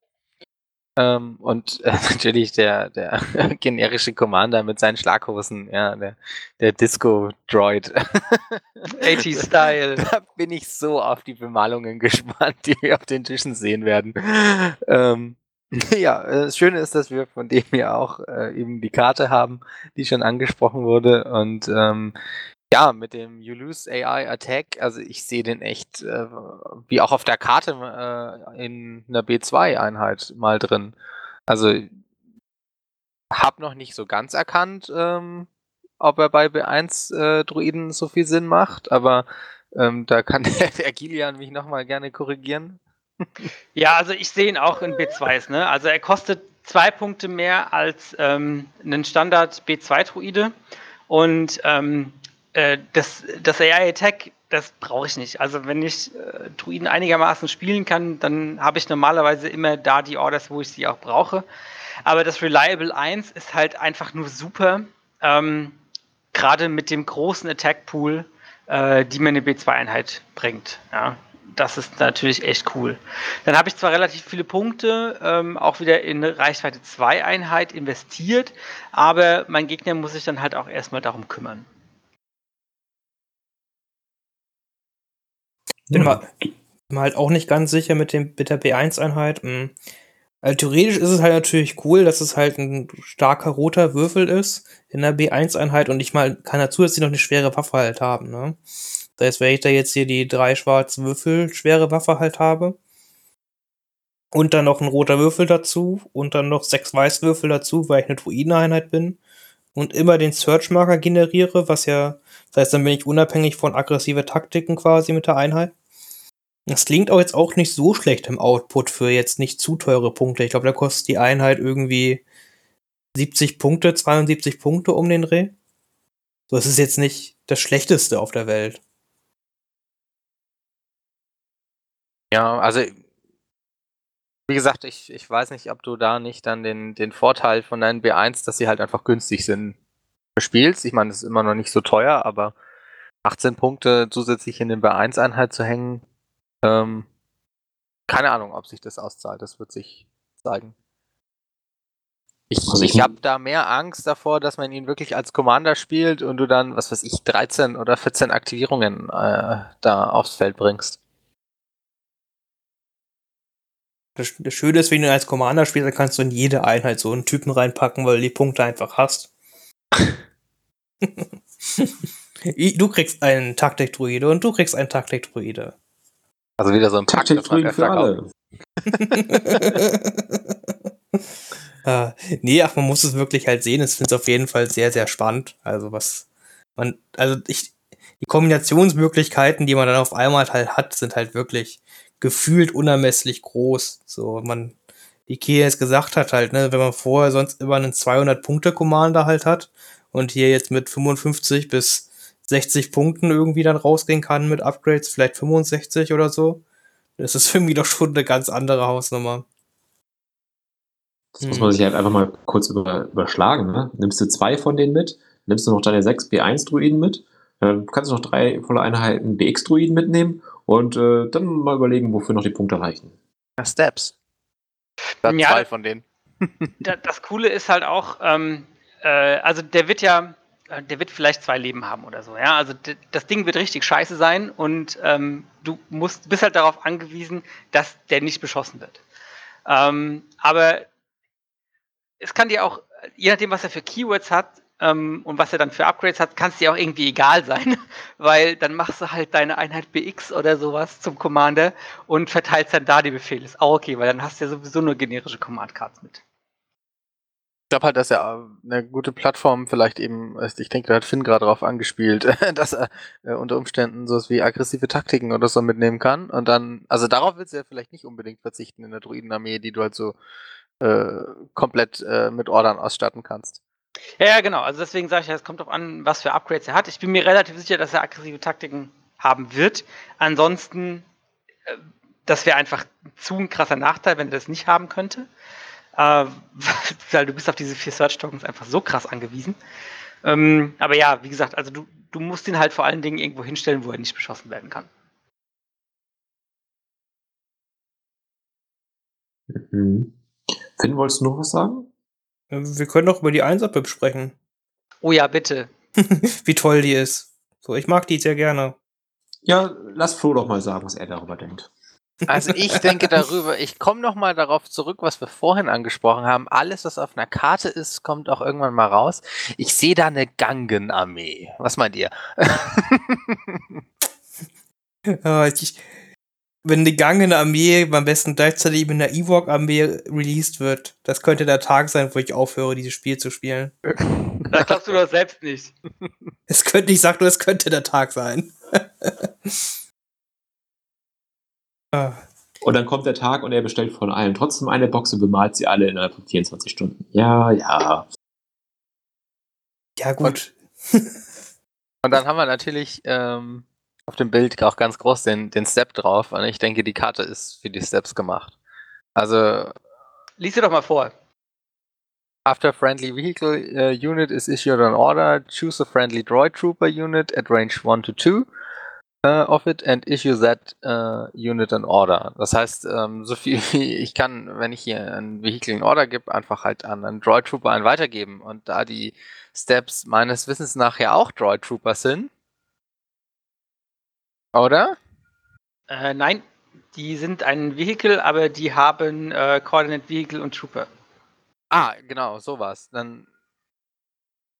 Ähm, und äh, [laughs] natürlich der, der [laughs] generische Commander mit seinen Schlaghosen, ja, der, der Disco-Droid. [laughs] 80-Style. Da bin ich so auf die Bemalungen gespannt, die wir auf den Tischen sehen werden. Ähm, Ja, äh, das Schöne ist, dass wir von dem ja auch äh, eben die Karte haben, die schon angesprochen wurde. Und ähm, Ja, mit dem You Lose AI Attack, also ich sehe den echt äh, wie auch auf der Karte äh, in einer B2-Einheit mal drin. Also hab noch nicht so ganz erkannt, ähm, ob er bei B1 äh, so viel Sinn macht, aber ähm, da kann [laughs] der, der Gilian mich nochmal gerne korrigieren. [laughs] Ja, also ich sehe ihn auch in B2s. Ne? Also er kostet zwei Punkte mehr als ähm, ein Standard B2-Druide. Und ähm, äh, das, das AI-Attack, das brauche ich nicht. Also wenn ich äh, Druiden einigermaßen spielen kann, dann habe ich normalerweise immer da die Orders, wo ich sie auch brauche. Aber das Reliable 1 ist halt einfach nur super. Ähm, Gerade mit dem großen Attack-Pool, äh, die mir eine B2-Einheit bringt. Ja das ist natürlich echt cool. Dann habe ich zwar relativ viele Punkte, ähm, auch wieder in Reichweite 2 Einheit investiert, aber mein Gegner muss sich dann halt auch erstmal darum kümmern. Bin mal, bin halt auch nicht ganz sicher mit, dem, mit der B1-Einheit. Hm. Also theoretisch ist es halt natürlich cool, dass es halt ein starker roter Würfel ist in der B1-Einheit und ich mal kann er zusätzlich noch eine schwere Waffe halt haben. Ne? Das heißt, wenn ich da jetzt hier die drei schwarzen Würfel schwere Waffe halt habe und dann noch ein roter Würfel dazu und dann noch sechs Weißwürfel dazu, weil ich eine Druideneinheit bin und immer den Search-Marker generiere, was ja, das heißt, dann bin ich unabhängig von aggressive Taktiken quasi mit der Einheit. Das klingt auch jetzt auch nicht so schlecht im Output für jetzt nicht zu teure Punkte. Ich glaube, da kostet die Einheit irgendwie 70 Punkte, 72 Punkte um den Dreh. So, es ist jetzt nicht das Schlechteste auf der Welt. Ja, also wie gesagt, ich, ich weiß nicht, ob du da nicht dann den, den Vorteil von deinen B1, dass sie halt einfach günstig sind, verspielst. Ich meine, es ist immer noch nicht so teuer, aber 18 Punkte zusätzlich in den B1-Einheit zu hängen, ähm, keine Ahnung, ob sich das auszahlt. Das wird sich zeigen. Ich, also ich, ich habe da mehr Angst davor, dass man ihn wirklich als Commander spielt und du dann, was weiß ich, 13 oder 14 Aktivierungen äh, da aufs Feld bringst. Das, das Schöne ist, wenn du als Commander spielst, dann kannst du in jede Einheit so einen Typen reinpacken, weil du die Punkte einfach hast. [laughs] [laughs] du kriegst einen Taktik-Druide und du kriegst einen Taktik-Druide. Also wieder so ein Taktik-Druide für alle. uh, [laughs] nee, ach, man muss es wirklich halt sehen. Ich finde es auf jeden Fall sehr, sehr spannend. Also was man, also ich, die Kombinationsmöglichkeiten, die man dann auf einmal halt hat, sind halt wirklich gefühlt unermesslich groß. So, man, wie Kia jetzt gesagt hat, halt, ne, wenn man vorher sonst immer einen 200-Punkte-Commander halt hat und hier jetzt mit 55 bis 60 Punkten irgendwie dann rausgehen kann mit Upgrades, vielleicht 65 oder so, das ist irgendwie doch schon eine ganz andere Hausnummer. Das muss man hm. sich halt einfach mal kurz über, überschlagen. Ne? Nimmst du zwei von denen mit, nimmst du noch deine sechs B1-Druiden mit, dann kannst du noch drei volle Einheiten BX-Druiden mitnehmen und äh, dann mal überlegen, wofür noch die Punkte reichen. Ja, Steps. Da ja, zwei von denen. [laughs] das Coole ist halt auch, ähm, äh, also der wird ja, der wird vielleicht zwei Leben haben oder so, ja. Also das Ding wird richtig scheiße sein und ähm, du musst, bist halt darauf angewiesen, dass der nicht beschossen wird. Ähm, aber es kann dir auch, je nachdem, was er für Keywords hat, ähm, und was er dann für Upgrades hat, kann es dir auch irgendwie egal sein, [laughs] weil dann machst du halt deine Einheit BX oder sowas zum Commander und verteilst dann da die Befehle. Ist auch okay, weil dann hast du ja sowieso nur generische Command-Cards mit. Ich glaube halt, dass er eine gute Plattform vielleicht eben, ich denke, da hat Finn gerade drauf angespielt, [laughs] dass er äh, unter Umständen sowas wie aggressive Taktiken oder so mitnehmen kann. Und dann, also darauf willst du ja vielleicht nicht unbedingt verzichten in der Druidenarmee, die du halt so äh, komplett äh, mit Ordern ausstatten kannst. Ja, ja, genau. Also deswegen sage ich ja, es kommt darauf an, was für Upgrades er hat. Ich bin mir relativ sicher, dass er aggressive Taktiken haben wird. Ansonsten, äh, das wäre einfach zu ein krasser Nachteil, wenn er das nicht haben könnte. Äh, [laughs] weil du bist auf diese vier Search-Tokens einfach so krass angewiesen. Ähm, aber ja, wie gesagt, also du, du musst ihn halt vor allen Dingen irgendwo hinstellen, wo er nicht beschossen werden kann. Mhm. Finn, wolltest du noch was sagen? Wir können doch über die 1-Up sprechen. Oh ja, bitte. [laughs] Wie toll die ist. So, ich mag die sehr gerne. Ja, lass Flo doch mal sagen, was er darüber denkt. Also ich denke darüber, ich komme noch mal darauf zurück, was wir vorhin angesprochen haben. Alles, was auf einer Karte ist, kommt auch irgendwann mal raus. Ich sehe da eine Gangen-Armee. Was meint ihr? [laughs] Ja, ich, wenn die gangene Armee am besten gleichzeitig mit einer Ewok-Armee released wird, das könnte der Tag sein, wo ich aufhöre, dieses Spiel zu spielen. Das glaubst du doch selbst nicht. Es könnte, ich sag nur, es könnte der Tag sein. [laughs] Ah, Und dann kommt der Tag und er bestellt von allen trotzdem eine Box und bemalt sie alle innerhalb von 24 Stunden. Ja, ja. ja, gut. [laughs] Und dann haben wir natürlich ähm, auf dem Bild auch ganz groß den, den Step drauf. Und ich denke, die Karte ist für die Steps gemacht. Also, Lies dir doch mal vor. after friendly vehicle uh, unit is issued an order, choose a friendly droid trooper unit at range 1 to 2 uh, of it and issue that uh, unit an order. Das heißt, ähm, so viel [laughs] wie ich kann, wenn ich hier ein Vehikel in Order gebe, einfach halt an einen Droid Trooper einen weitergeben. Und da die Steps meines Wissens nach ja auch Droid Trooper sind, oder? Äh, nein, die sind ein Vehicle, aber die haben äh, Coordinate Vehicle und Trooper. Ah, genau, sowas. Dann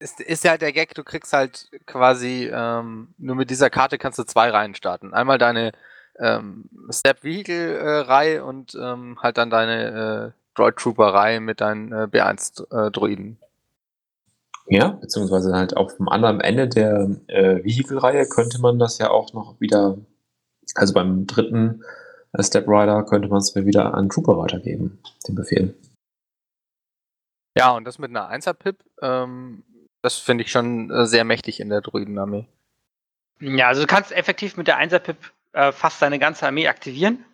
ist, ist ja halt der Gag, du kriegst halt quasi, ähm, nur mit dieser Karte kannst du zwei Reihen starten. Einmal deine ähm, Step Vehicle äh, und ähm, halt dann deine äh, Droid Trooper Reihe mit deinen äh, B1 äh. Ja, beziehungsweise halt auf dem anderen Ende der äh, Vehicle-Reihe könnte man das ja auch noch wieder, also beim dritten äh, Step Rider könnte man es mir wieder an Trooper weitergeben, den Befehl. Ja, und das mit einer 1er Pip, ähm, das finde ich schon äh, sehr mächtig in der Druidenarmee. Ja, also du kannst effektiv mit der 1er-Pip äh, fast deine ganze Armee aktivieren.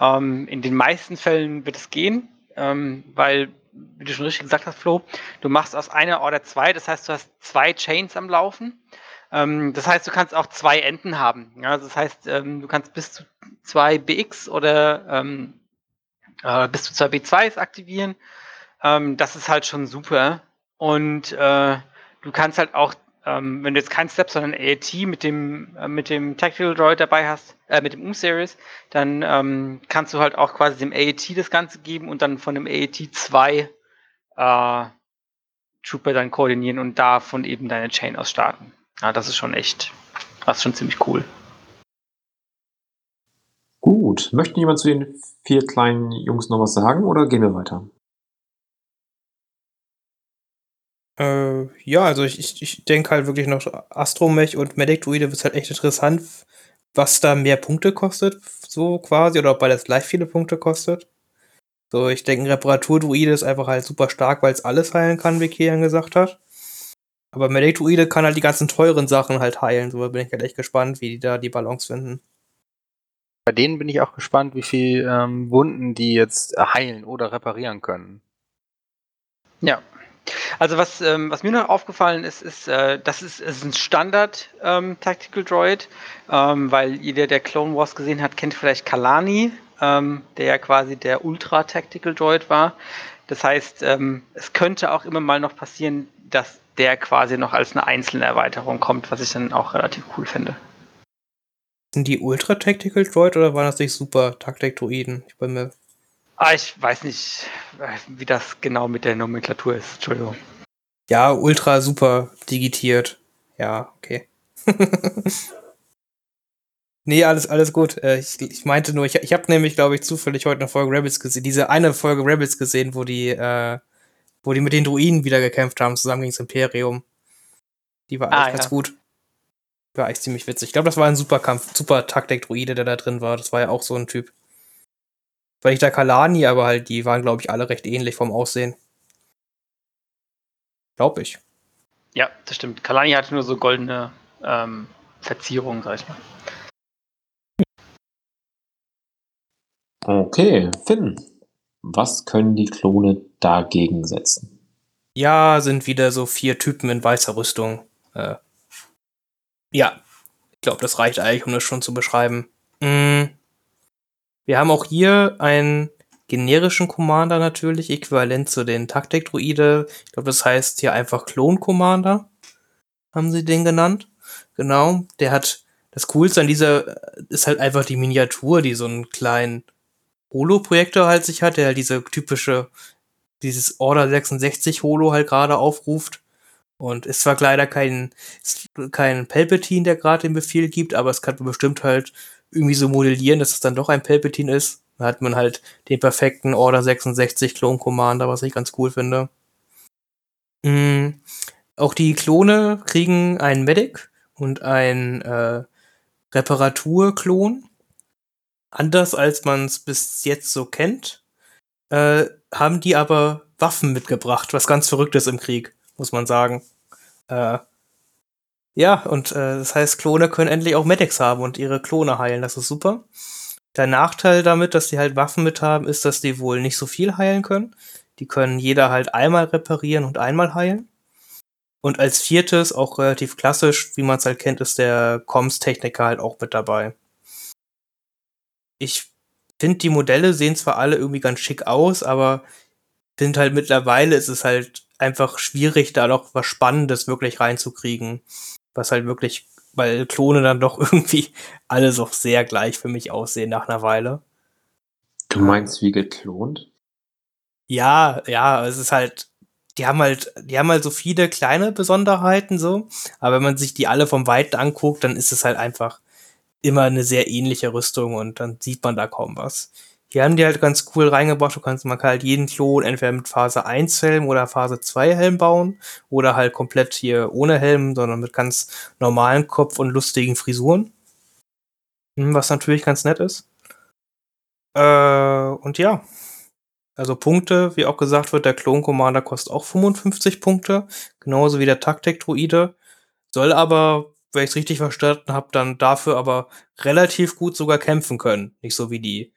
Ähm, in den meisten Fällen wird es gehen, ähm, weil, wie du schon richtig gesagt hast, Flo, du machst aus einer Order zwei, das heißt, du hast zwei Chains am Laufen. Ähm, das heißt, du kannst auch zwei Enden haben. Ja, also das heißt, ähm, du kannst bis zu zwei BX oder ähm, äh, bis zu zwei B2s aktivieren. Ähm, das ist halt schon super. Und äh, du kannst halt auch, ähm, wenn du jetzt kein Step, sondern AAT mit dem, äh, mit dem Tactical Droid dabei hast, äh, mit dem U-Series, dann ähm, kannst du halt auch quasi dem AAT das Ganze geben und dann von dem AAT 2 äh, Trooper dann koordinieren und davon eben deine Chain aus starten. Ja, das ist schon echt, das ist schon ziemlich cool. Gut, möchte jemand zu den vier kleinen Jungs noch was sagen oder gehen wir weiter? Äh, ja, also ich, ich, ich denke halt wirklich noch Astromech und Medic Druide wird halt echt interessant, was da mehr Punkte kostet, so quasi, oder ob beides gleich viele Punkte kostet. So, ich denke, Reparaturdruide ist einfach halt super stark, weil es alles heilen kann, wie Kian gesagt hat. Aber Medic Druide kann halt die ganzen teuren Sachen halt heilen, so bin ich halt echt gespannt, wie die da die Balance finden. Bei denen bin ich auch gespannt, wie viel ähm, Wunden die jetzt heilen oder reparieren können. Ja. Also was, ähm, was mir noch aufgefallen ist, ist, äh, das ist, ist ein Standard ähm, Tactical Droid, ähm, weil jeder, der Clone Wars gesehen hat, kennt vielleicht Kalani, ähm, der ja quasi der Ultra Tactical Droid war. Das heißt, ähm, es könnte auch immer mal noch passieren, dass der quasi noch als eine einzelne Erweiterung kommt, was ich dann auch relativ cool finde. Sind die Ultra Tactical Droid oder waren das nicht Super Taktik Droiden? Ich bin mir. Ah, ich weiß nicht, äh, wie das genau mit der Nomenklatur ist. Entschuldigung. Ja, Ultra Super digitiert. Ja, okay. [laughs] nee, alles, alles gut. Äh, ich, ich meinte nur, ich, ich habe nämlich, glaube ich, zufällig heute eine Folge Rebels gesehen, diese eine Folge Rebels gesehen, wo die, äh, wo die mit den Druiden wieder gekämpft haben, zusammen gegen das Imperium. Die war Ah, echt ganz ja. gut. War echt ziemlich witzig. Ich glaube, das war ein super Kampf, super Taktik-Druide, der da drin war. Das war ja auch so ein Typ. Nicht der Kalani, aber halt, die waren, glaube ich, alle recht ähnlich vom Aussehen. Glaube ich. Ja, das stimmt. Kalani hatte nur so goldene ähm, Verzierungen, sag ich mal. Okay, Finn, was können die Klone dagegen setzen? Ja, sind wieder so vier Typen in weißer Rüstung. Äh, ja, ich glaube, das reicht eigentlich, um das schon zu beschreiben. Mm. Wir haben auch hier einen generischen Commander natürlich, äquivalent zu den Taktik-Druide. Ich glaube, das heißt hier einfach Klon-Commander, haben sie den genannt. Genau, der hat das Coolste an dieser äh, ist halt einfach die Miniatur, die so einen kleinen Holo-Projektor halt sich hat, der halt diese typische, dieses Order 66 Holo halt gerade aufruft. Und ist zwar leider kein, kein Palpatine, der gerade den Befehl gibt, aber es kann bestimmt halt irgendwie so modellieren, dass es dann doch ein Palpatine ist. Da hat man halt den perfekten Order 66 Clone Commander, was ich ganz cool finde. Mhm. Auch die Klone kriegen einen Medic und ein äh, Reparaturklon. Anders als man es bis jetzt so kennt, äh, haben die aber Waffen mitgebracht, was ganz verrückt ist im Krieg, muss man sagen. Äh, ja, und äh, das heißt, Klone können endlich auch Medics haben und ihre Klone heilen. Das ist super. Der Nachteil damit, dass die halt Waffen mit haben, ist, dass die wohl nicht so viel heilen können. Die können jeder halt einmal reparieren und einmal heilen. Und als viertes, auch relativ klassisch, wie man es halt kennt, ist der Comms-Techniker halt auch mit dabei. Ich finde, die Modelle sehen zwar alle irgendwie ganz schick aus, aber finde halt mittlerweile ist es halt einfach schwierig, da noch was Spannendes wirklich reinzukriegen. Was halt wirklich, weil Klone dann doch [laughs] irgendwie alle so sehr gleich für mich aussehen nach einer Weile. Du meinst wie geklont? Ja, ja, es ist halt, die haben halt, die haben halt so viele kleine Besonderheiten so, aber wenn man sich die alle vom Weiten anguckt, dann ist es halt einfach immer eine sehr ähnliche Rüstung und dann sieht man da kaum was. Hier haben die halt ganz cool reingebracht, du kannst, man kann halt jeden Klon entweder mit Phase 1 Helm oder Phase 2 Helm bauen oder halt komplett hier ohne Helm, sondern mit ganz normalen Kopf und lustigen Frisuren. Hm, was natürlich ganz nett ist. Äh, und ja, also Punkte, wie auch gesagt wird, der Clone Commander kostet auch 55 Punkte, genauso wie der Taktik-Druide. Soll aber, wenn ich es richtig verstanden habe, dann dafür aber relativ gut sogar kämpfen können. Nicht so wie die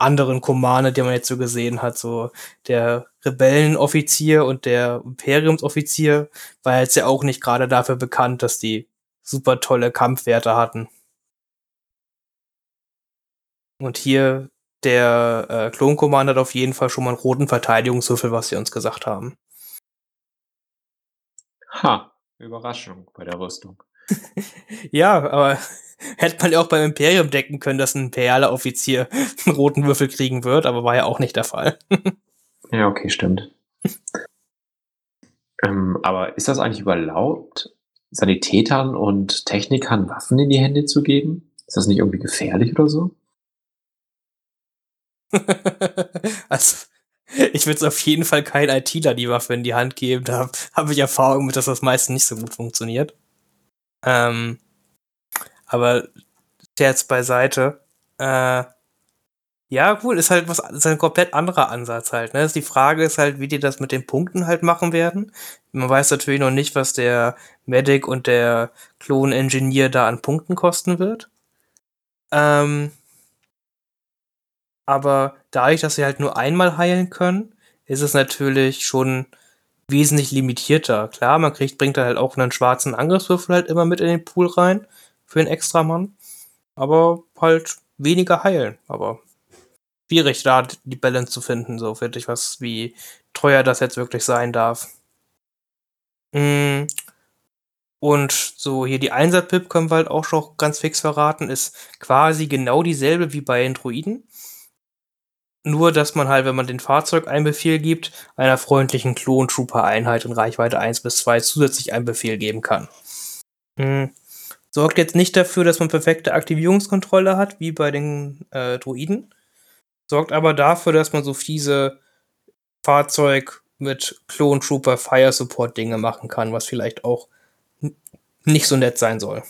anderen Commander, die man jetzt so gesehen hat, so der Rebellenoffizier und der Imperiumsoffizier war jetzt ja auch nicht gerade dafür bekannt, dass die super tolle Kampfwerte hatten. Und hier der äh, Clone Commander hat auf jeden Fall schon mal einen roten Verteidigungswürfel, was sie uns gesagt haben. Ha, Überraschung bei der Rüstung. [laughs] ja, aber hätte man ja auch beim Imperium decken können, dass ein imperialer Offizier [laughs] einen roten Würfel kriegen wird, aber war ja auch nicht der Fall. [laughs] ja, okay, stimmt. ähm, aber ist das eigentlich überlaubt, Sanitätern und Technikern Waffen in die Hände zu geben? Ist das nicht irgendwie gefährlich oder so? [laughs] also, ich würde es auf jeden Fall kein ITler die Waffe in die Hand geben. Da habe ich Erfahrung mit, dass das meistens nicht so gut funktioniert. Ähm, aber Scherz beiseite. Äh, ja, cool, ist halt was, ist ein komplett anderer Ansatz halt. Ne? Die Frage ist halt, wie die das mit den Punkten halt machen werden. Man weiß natürlich noch nicht, was der Medic und der Klon-Engineer da an Punkten kosten wird. Ähm, aber dadurch, dass sie halt nur einmal heilen können, ist es natürlich schon wesentlich limitierter. Klar, man kriegt, bringt da halt auch einen schwarzen Angriffswürfel halt immer mit in den Pool rein für einen Extramann. Aber halt weniger heilen. Aber schwierig, da die Balance zu finden, so finde ich was, wie teuer das jetzt wirklich sein darf. Mm. Und so hier die Einser-Pip können wir halt auch schon ganz fix verraten, ist quasi genau dieselbe wie bei den Druiden. Nur, dass man halt, wenn man den Fahrzeug einen Befehl gibt, einer freundlichen Klon-Trooper-Einheit in Reichweite 1 bis 2 zusätzlich einen Befehl geben kann. Hm. Sorgt jetzt nicht dafür, dass man perfekte Aktivierungskontrolle hat, wie bei den äh, Droiden. Sorgt aber dafür, dass man so fiese Fahrzeug mit Clone Trooper Fire Support Dinge machen kann, was vielleicht auch nicht so nett sein soll.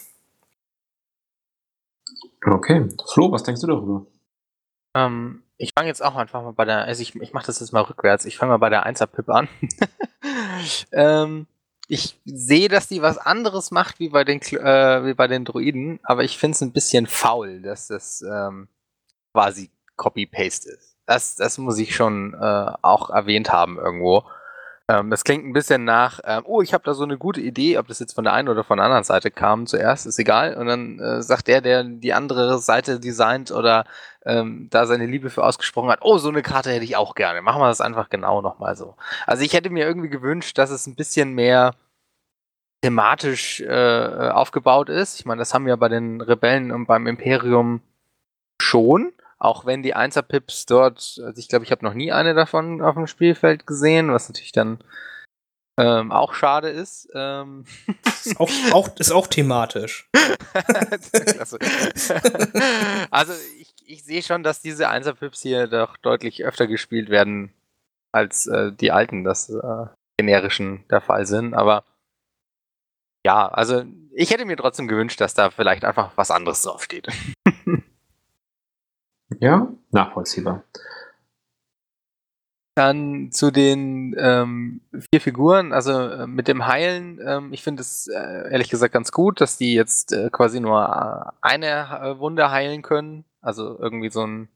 Okay. Flo, was denkst du darüber? Ähm, ich fange jetzt auch einfach mal bei der, also ich, ich mache das jetzt mal rückwärts. Ich fange mal bei der 1er Pip an. [laughs] ähm, ich sehe, dass die was anderes macht wie bei den, äh, wie bei den Droiden, aber ich finde es ein bisschen faul, dass das ähm, quasi Copy-Paste ist. Das, das muss ich schon äh, auch erwähnt haben irgendwo. Ähm, das klingt ein bisschen nach, ähm, oh, ich habe da so eine gute Idee, ob das jetzt von der einen oder von der anderen Seite kam zuerst, ist egal. Und dann äh, sagt der, der die andere Seite designt oder ähm, da seine Liebe für ausgesprochen hat, oh, so eine Karte hätte ich auch gerne. Machen wir das einfach genau nochmal so. Also ich hätte mir irgendwie gewünscht, dass es ein bisschen mehr thematisch äh, aufgebaut ist. Ich meine, das haben wir bei den Rebellen und beim Imperium schon. Auch wenn die Einser-Pips dort, also ich glaube, ich habe noch nie eine davon auf dem Spielfeld gesehen, was natürlich dann ähm, auch schade ist. Ähm. Ist, auch, auch, [laughs] ist auch thematisch. also ich, ich sehe schon, dass diese Einser-Pips hier doch deutlich öfter gespielt werden, als äh, die alten, das äh, generischen der Fall sind. Aber ja, also ich hätte mir trotzdem gewünscht, dass da vielleicht einfach was anderes draufsteht. [laughs] Ja, nachvollziehbar. Dann zu den ähm, vier Figuren, also äh, mit dem Heilen, ähm, ich finde es äh, ehrlich gesagt ganz gut, dass die jetzt äh, quasi nur äh, eine äh, Wunde heilen können. Also irgendwie so einen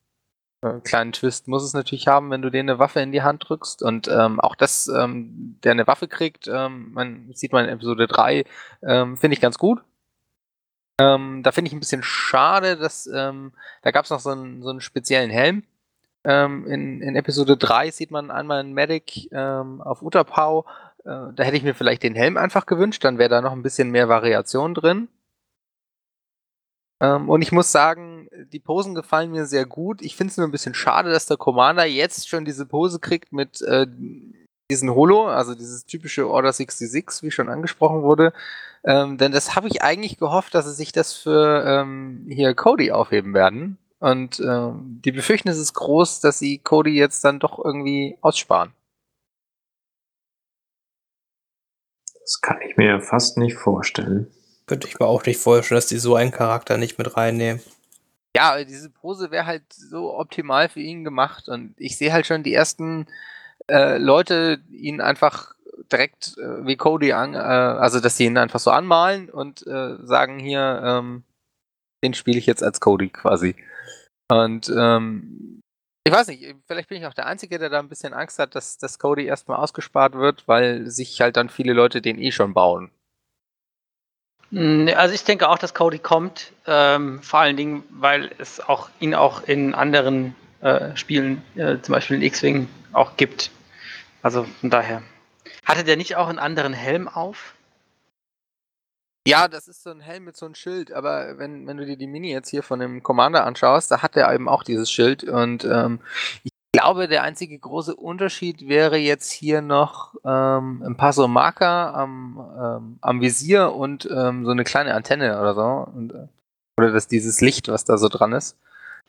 äh, kleinen Twist muss es natürlich haben, wenn du denen eine Waffe in die Hand drückst. Und ähm, auch das, ähm, der eine Waffe kriegt, ähm, man sieht man in Episode 3, ähm, finde ich ganz gut. Ähm, da finde ich ein bisschen schade, dass ähm, da gab es noch so einen, so einen speziellen Helm. Ähm, in, in Episode 3 sieht man einmal einen Medic ähm, auf Utapau. Äh, da hätte ich mir vielleicht den Helm einfach gewünscht, dann wäre da noch ein bisschen mehr Variation drin. Ähm, und ich muss sagen, die Posen gefallen mir sehr gut. Ich finde es nur ein bisschen schade, dass der Commander jetzt schon diese Pose kriegt mit äh, diesen Holo, also dieses typische Order 66, wie schon angesprochen wurde. Ähm, denn das habe ich eigentlich gehofft, dass sie sich das für ähm, hier Cody aufheben werden. Und ähm, die Befürchtung ist groß, dass sie Cody jetzt dann doch irgendwie aussparen. Das kann ich mir fast nicht vorstellen. Könnte ich mir auch nicht vorstellen, dass die so einen Charakter nicht mit reinnehmen. Ja, diese Pose wäre halt so optimal für ihn gemacht und ich sehe halt schon die ersten äh, Leute ihn einfach direkt äh, wie Cody an, äh, also dass sie ihn einfach so anmalen und äh, sagen hier, ähm, den spiele ich jetzt als Cody quasi. Und ähm, ich weiß nicht, vielleicht bin ich auch der Einzige, der da ein bisschen Angst hat, dass, dass Cody erstmal ausgespart wird, weil sich halt dann viele Leute den eh schon bauen. Hm, also ich denke auch, dass Cody kommt, ähm, vor allen Dingen, weil es auch ihn auch in anderen äh, Spielen, äh, zum Beispiel in X-Wing, auch gibt. Also von daher. Hatte der nicht auch einen anderen Helm auf? Ja, das ist so ein Helm mit so einem Schild, aber wenn, wenn du dir die Mini jetzt hier von dem Commander anschaust, da hat er eben auch dieses Schild und ähm, ich glaube, der einzige große Unterschied wäre jetzt hier noch ähm, ein paar so Marker am, ähm, am Visier und ähm, so eine kleine Antenne oder so. Und, äh, oder das, dieses Licht, was da so dran ist.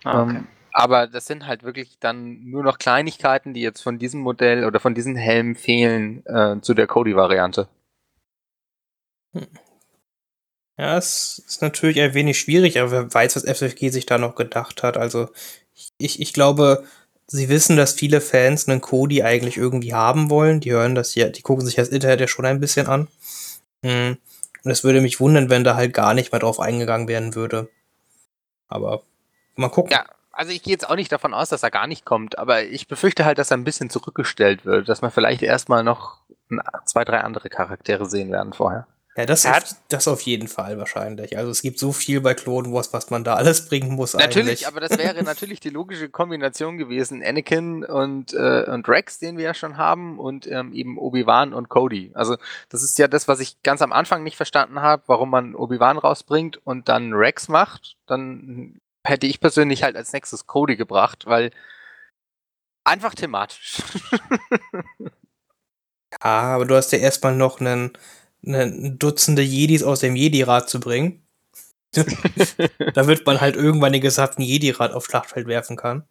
Ah, okay. Aber das sind halt wirklich dann nur noch Kleinigkeiten, die jetzt von diesem Modell oder von diesen Helmen fehlen äh, zu der Cody-Variante. Hm. Ja, es ist natürlich ein wenig schwierig, aber wer weiß, was FFG sich da noch gedacht hat. Also ich, ich glaube, sie wissen, dass viele Fans einen Cody eigentlich irgendwie haben wollen. Die hören das hier, die gucken sich das Internet ja schon ein bisschen an. Hm. Und es würde mich wundern, wenn da halt gar nicht mehr drauf eingegangen werden würde. Aber mal gucken. Ja, also ich gehe jetzt auch nicht davon aus, dass er gar nicht kommt, aber ich befürchte halt, dass er ein bisschen zurückgestellt wird, dass man vielleicht erstmal noch zwei, drei andere Charaktere sehen werden vorher. Ja, das, auf, das auf jeden Fall wahrscheinlich. Also es gibt so viel bei Clone Wars, was man da alles bringen muss natürlich, eigentlich. aber das wäre [laughs] natürlich die logische Kombination gewesen. Anakin und, äh, und Rex, den wir ja schon haben, und ähm, eben Obi-Wan und Cody. Also das ist ja das, was ich ganz am Anfang nicht verstanden habe, warum man Obi-Wan rausbringt und dann Rex macht. Dann hätte ich persönlich halt als nächstes Cody gebracht, weil einfach thematisch. [laughs] ja, aber du hast ja erstmal noch einen eine Dutzende Jedis aus dem Jedi-Rat zu bringen. [laughs] da wird man halt irgendwann den gesamten Jedi-Rat aufs Schlachtfeld werfen kann.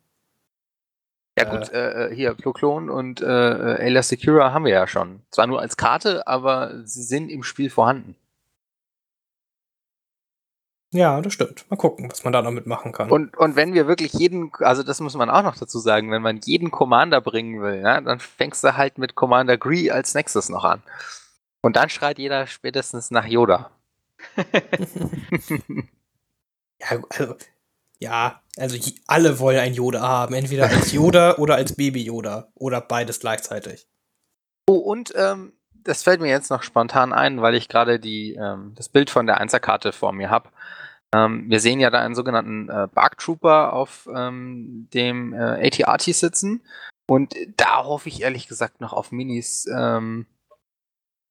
Ja gut, äh, äh hier Ploklon und äh, Ayla Secura haben wir ja schon. Zwar nur als Karte, aber sie sind im Spiel vorhanden. Ja, das stimmt. Mal gucken, was man da noch mitmachen kann. Und, und wenn wir wirklich jeden, also das muss man auch noch dazu sagen, wenn man jeden Commander bringen will, ja, dann fängst du halt mit Commander Gree als nächstes noch an. Und dann schreit jeder spätestens nach Yoda. [laughs] [laughs] ja, also, ja, also alle wollen ein Yoda haben. Entweder als Yoda [laughs] oder als Baby Yoda. Oder beides gleichzeitig. Oh, und ähm, das fällt mir jetzt noch spontan ein, weil ich gerade ähm, das Bild von der Einserkarte vor mir habe. Ähm, wir sehen ja da einen sogenannten äh, Bark Trooper auf ähm, dem äh, AT-AT sitzen. Und da hoffe ich ehrlich gesagt noch auf Minis ähm,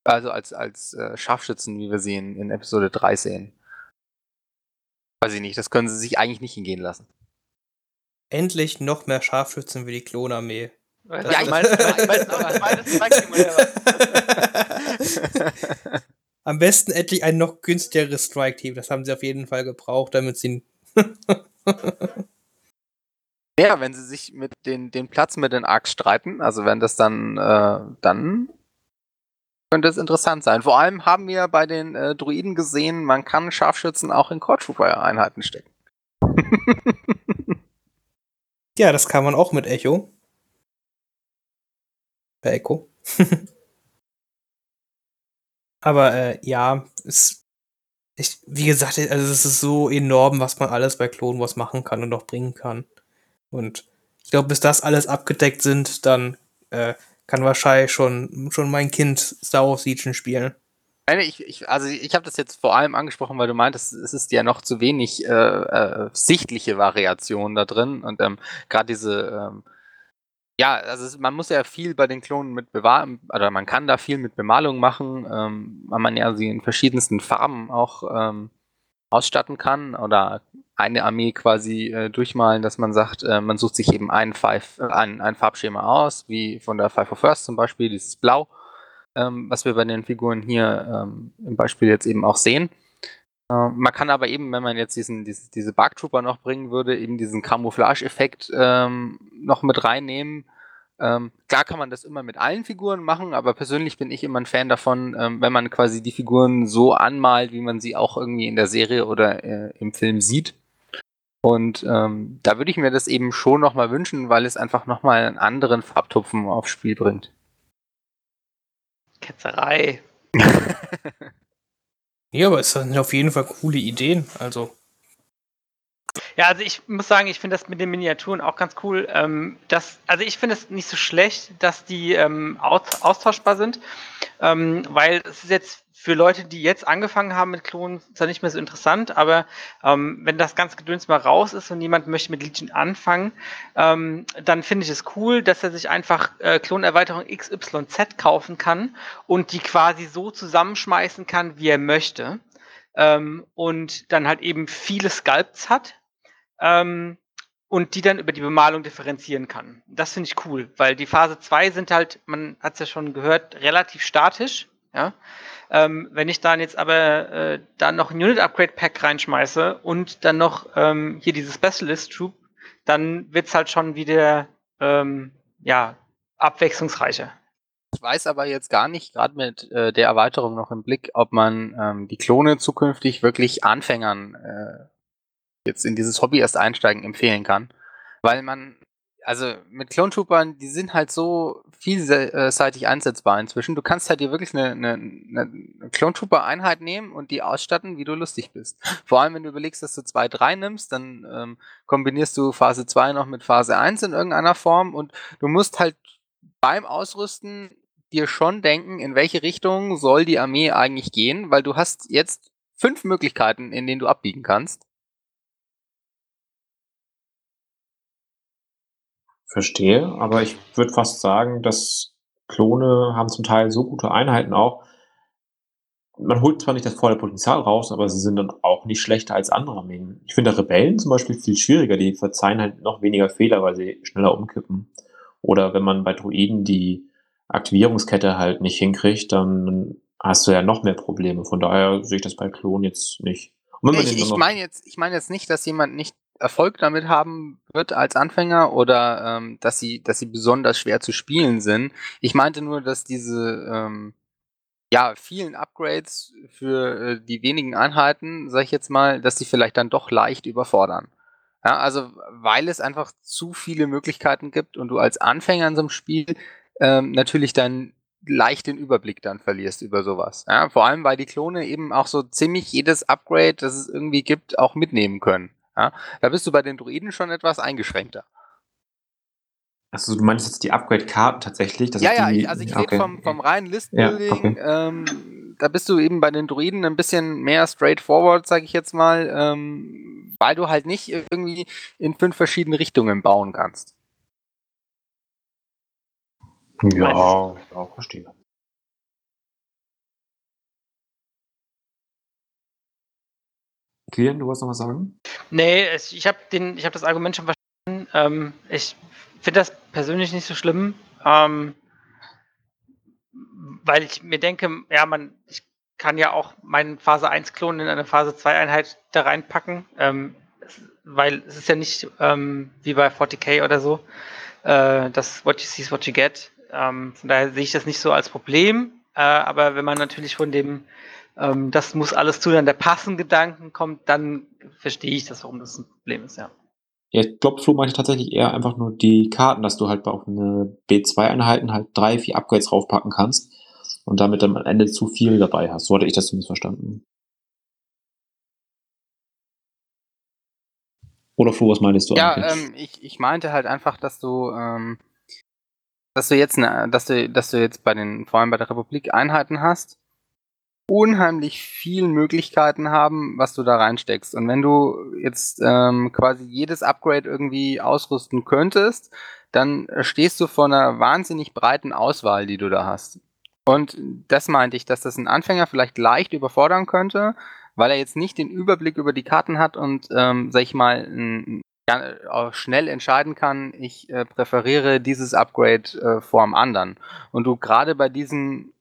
Also als, als äh, Scharfschützen, wie wir sie in, in Episode 3 sehen. Weiß ich nicht, das können sie sich eigentlich nicht hingehen lassen. Endlich noch mehr Scharfschützen wie die Klonarmee. Ja, ich meine, ich meine, aber beides Strike-Team oder Am besten endlich ein noch günstigeres Strike-Team. Das haben sie auf jeden Fall gebraucht, damit sie. [laughs] Ja, wenn sie sich mit den, den Platz mit den Arcs streiten, also wenn das dann, äh, dann könnte es interessant sein. Vor allem haben wir bei den äh, Druiden gesehen, man kann Scharfschützen auch in Core Trooper-Einheiten stecken. [laughs] ja, das kann man auch mit Echo. Bei Echo. [laughs] Aber äh, ja, es, ich, wie gesagt, also es ist so enorm, was man alles bei Clone Wars machen kann und noch bringen kann. Und ich glaube, bis das alles abgedeckt sind, dann äh, kann wahrscheinlich schon, schon mein Kind Star Wars Legion spielen. Ich, ich, also ich habe das jetzt vor allem angesprochen, weil du meintest, es ist ja noch zu wenig äh, äh, sichtliche Variation da drin und ähm, gerade diese, ähm, ja, also man muss ja viel bei den Klonen mit bewahren, oder man kann da viel mit Bemalung machen, ähm, weil man ja sie in verschiedensten Farben auch ähm, ausstatten kann oder eine Armee quasi äh, durchmalen, dass man sagt, äh, man sucht sich eben ein, Five, äh, ein, ein Farbschema aus, wie von der Five of First zum Beispiel, dieses Blau ähm, was wir bei den Figuren hier ähm, im Beispiel jetzt eben auch sehen. Äh, man kann aber eben, wenn man jetzt diesen, diese, diese Trooper noch bringen würde, eben diesen Camouflage-Effekt ähm, noch mit reinnehmen. Ähm, klar kann man das immer mit allen Figuren machen, aber persönlich bin ich immer ein Fan davon, ähm, wenn man quasi die Figuren so anmalt, wie man sie auch irgendwie in der Serie oder äh, im Film sieht. Und ähm, da würde ich mir das eben schon nochmal wünschen, weil es einfach nochmal einen anderen Farbtupfen aufs Spiel bringt. Ketzerei. [laughs] Ja, aber es sind auf jeden Fall coole Ideen. Also, Ja, also ich muss sagen, ich finde das mit den Miniaturen auch ganz cool. Ähm, das, also ich finde es nicht so schlecht, dass die ähm, aus, austauschbar sind, ähm, weil es ist jetzt für Leute, die jetzt angefangen haben mit Klonen, ja nicht mehr so interessant, aber ähm, wenn das ganze Gedöns mal raus ist und jemand möchte mit Legion anfangen, ähm, dann finde ich es cool, dass er sich einfach äh, Klonerweiterung XYZ kaufen kann und die quasi so zusammenschmeißen kann, wie er möchte. Ähm, und dann halt eben viele Sculpts hat, ähm, und die dann über die Bemalung differenzieren kann. Das finde ich cool, weil die Phase 2 sind halt, man hat es ja schon gehört, relativ statisch. Ja? Ähm, wenn ich dann jetzt aber äh, dann noch ein Unit Upgrade Pack reinschmeiße und dann noch ähm, hier diese Specialist Troop, dann wird es halt schon wieder ähm, ja, abwechslungsreicher. Ich weiß aber jetzt gar nicht, gerade mit äh, der Erweiterung noch im Blick, ob man ähm, die Klone zukünftig wirklich Anfängern äh, jetzt in dieses Hobby erst einsteigen empfehlen kann. Weil man, also mit Clone Troopern, die sind halt so vielseitig einsetzbar inzwischen. Du kannst halt dir wirklich eine, eine, eine Clone Trooper Einheit nehmen und die ausstatten, wie du lustig bist. Vor allem, wenn du überlegst, dass du 2, 3 nimmst, dann ähm, kombinierst du Phase 2 noch mit Phase 1 in irgendeiner Form und du musst halt beim Ausrüsten dir schon denken, in welche Richtung soll die Armee eigentlich gehen, weil du hast jetzt fünf Möglichkeiten, in denen du abbiegen kannst. Verstehe, aber ich würde fast sagen, dass Klone haben zum Teil so gute Einheiten auch. Man holt zwar nicht das volle Potenzial raus, aber sie sind dann auch nicht schlechter als andere Armeen. Ich finde Rebellen zum Beispiel viel schwieriger, die verzeihen halt noch weniger Fehler, weil sie schneller umkippen. Oder wenn man bei Druiden die Aktivierungskette halt nicht hinkriegt, dann hast du ja noch mehr Probleme. Von daher sehe ich das bei Klonen jetzt nicht. Ich, ich meine jetzt, ich meine jetzt nicht, dass jemand nicht Erfolg damit haben wird als Anfänger oder ähm, dass sie, dass sie besonders schwer zu spielen sind. Ich meinte nur, dass diese ähm, ja vielen Upgrades für äh, die wenigen Einheiten, sag ich jetzt mal, dass die vielleicht dann doch leicht überfordern. Ja, also weil es einfach zu viele Möglichkeiten gibt und du als Anfänger in so einem Spiel ähm, natürlich dann leicht den Überblick dann verlierst über sowas. Ja, vor allem, weil die Klone eben auch so ziemlich jedes Upgrade, das es irgendwie gibt, auch mitnehmen können. Ja? Da bist du bei den Druiden schon etwas eingeschränkter. Also du meinst jetzt die Upgrade-Karten tatsächlich? Das ja, ja, die, also ich okay. rede vom, vom reinen Listenbuilding. Ja, okay. ähm, da bist du eben bei den Druiden ein bisschen mehr straightforward, sage ich jetzt mal, ähm, weil du halt nicht irgendwie in fünf verschiedene Richtungen bauen kannst. Ja, ich auch verstehe. Kilian, du wolltest noch was sagen? Nee, es, ich habe hab das Argument schon verstanden. Ähm, ich finde das persönlich nicht so schlimm, ähm, weil ich mir denke, ja, man, ich kann ja auch meinen Phase 1 Klon in eine Phase 2 Einheit da reinpacken, ähm, weil es ist ja nicht ähm, wie bei 40k oder so, äh, das What you see is what you get. Ähm, von daher sehe ich das nicht so als Problem, äh, aber wenn man natürlich von dem ähm, das muss alles zu dann der passen Gedanken kommt, dann verstehe ich das, warum das ein Problem ist, ja. Ja, ich glaube, Flo meinte tatsächlich eher einfach nur die Karten, dass du halt auf eine B2-Einheiten halt drei, vier Upgrades raufpacken kannst und damit dann am Ende zu viel dabei hast. So hatte ich das zumindest verstanden. Oder Flo, was meinst du ja, eigentlich? Ähm, ich, ich meinte halt einfach, dass du, ähm, dass du jetzt, ne, dass du, dass du jetzt bei den, vor allem bei der Republik Einheiten hast, unheimlich viele Möglichkeiten haben, was du da reinsteckst. Und wenn du jetzt ähm, quasi jedes Upgrade irgendwie ausrüsten könntest, dann stehst du vor einer wahnsinnig breiten Auswahl, die du da hast. Und das meinte ich, dass das ein Anfänger vielleicht leicht überfordern könnte, weil er jetzt nicht den Überblick über die Karten hat und, ähm, sag ich mal, n, auch schnell entscheiden kann, ich äh, präferiere dieses Upgrade äh, vor dem anderen. Und du gerade bei diesen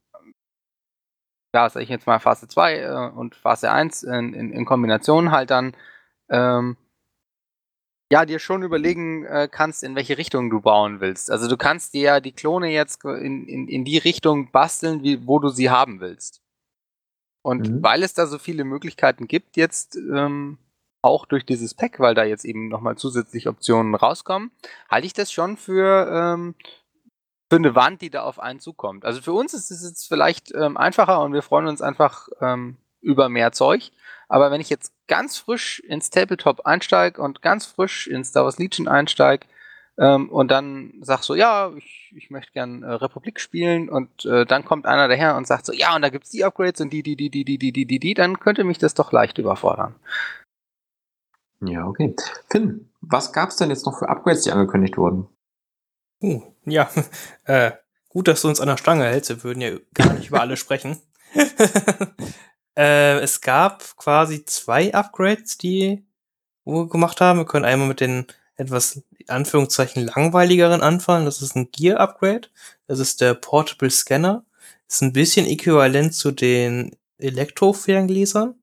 ja, sag ich jetzt mal Phase 2 äh, und Phase 1 in, in, in, Kombination halt dann, ähm, ja, dir schon überlegen äh, kannst, in welche Richtung du bauen willst. Also du kannst dir ja die Klone jetzt in, in, in die Richtung basteln, wie, wo du sie haben willst. Und mhm. weil es da so viele Möglichkeiten gibt, jetzt ähm, auch durch dieses Pack, weil da jetzt eben nochmal zusätzliche Optionen rauskommen, halte ich das schon für, ähm, für eine Wand, die da auf einen zukommt. Also für uns ist es jetzt vielleicht ähm, einfacher und wir freuen uns einfach ähm, über mehr Zeug. Aber wenn ich jetzt ganz frisch ins Tabletop einsteige und ganz frisch in Star Wars Legion einsteige ähm, und dann sag so, ja, ich, ich möchte gern äh, Republik spielen und äh, dann kommt einer daher und sagt so, ja, und da gibt es die Upgrades und die, die, die, die, die, die, die, die, die, dann könnte mich das doch leicht überfordern. Ja, okay. Finn, was gab es denn jetzt noch für Upgrades, die angekündigt wurden? Uh, ja, [laughs] äh, gut, dass du uns an der Stange hältst. Wir würden ja gar nicht über alle sprechen. [laughs] äh, es gab quasi zwei Upgrades, die wir gemacht haben. Wir können einmal mit den etwas, Anführungszeichen, langweiligeren anfangen. Das ist ein Gear-Upgrade. Das ist der Portable Scanner. Ist ein bisschen äquivalent zu den Elektro-Ferngläsern.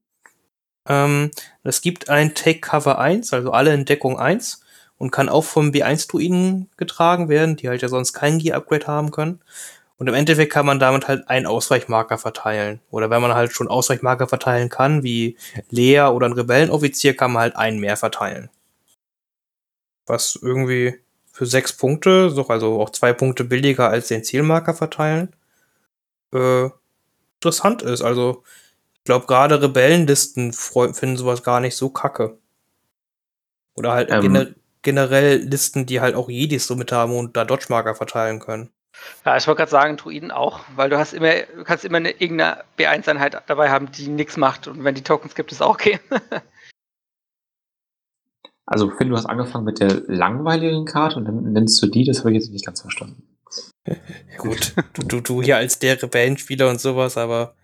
Ähm, es gibt ein Take Cover 1, also alle in Deckung 1 und kann auch vom B1-Druiden getragen werden, die halt ja sonst kein Gear-Upgrade haben können. Und im Endeffekt kann man damit halt einen Ausweichmarker verteilen. Oder wenn man halt schon Ausweichmarker verteilen kann, wie Lea oder ein Rebellenoffizier, kann man halt einen mehr verteilen. Was irgendwie für sechs Punkte, so also auch zwei Punkte billiger als den Zielmarker verteilen, äh, interessant ist. Also ich glaube gerade Rebellenlisten finden sowas gar nicht so kacke. Oder halt ähm, generell Listen, die halt auch Jedis so mit haben und da Dodge-Marker verteilen können. Ja, ich wollte gerade sagen, Druiden auch, weil du hast immer, du kannst immer eine irgendeine B1-Einheit dabei haben, die nichts macht und wenn die Tokens gibt, ist auch okay. [laughs] also Finn, du hast angefangen mit der langweiligen Karte und dann nennst du die, das habe ich jetzt nicht ganz verstanden. [laughs] Gut, du, du, du hier als der Rebellenspieler und sowas, aber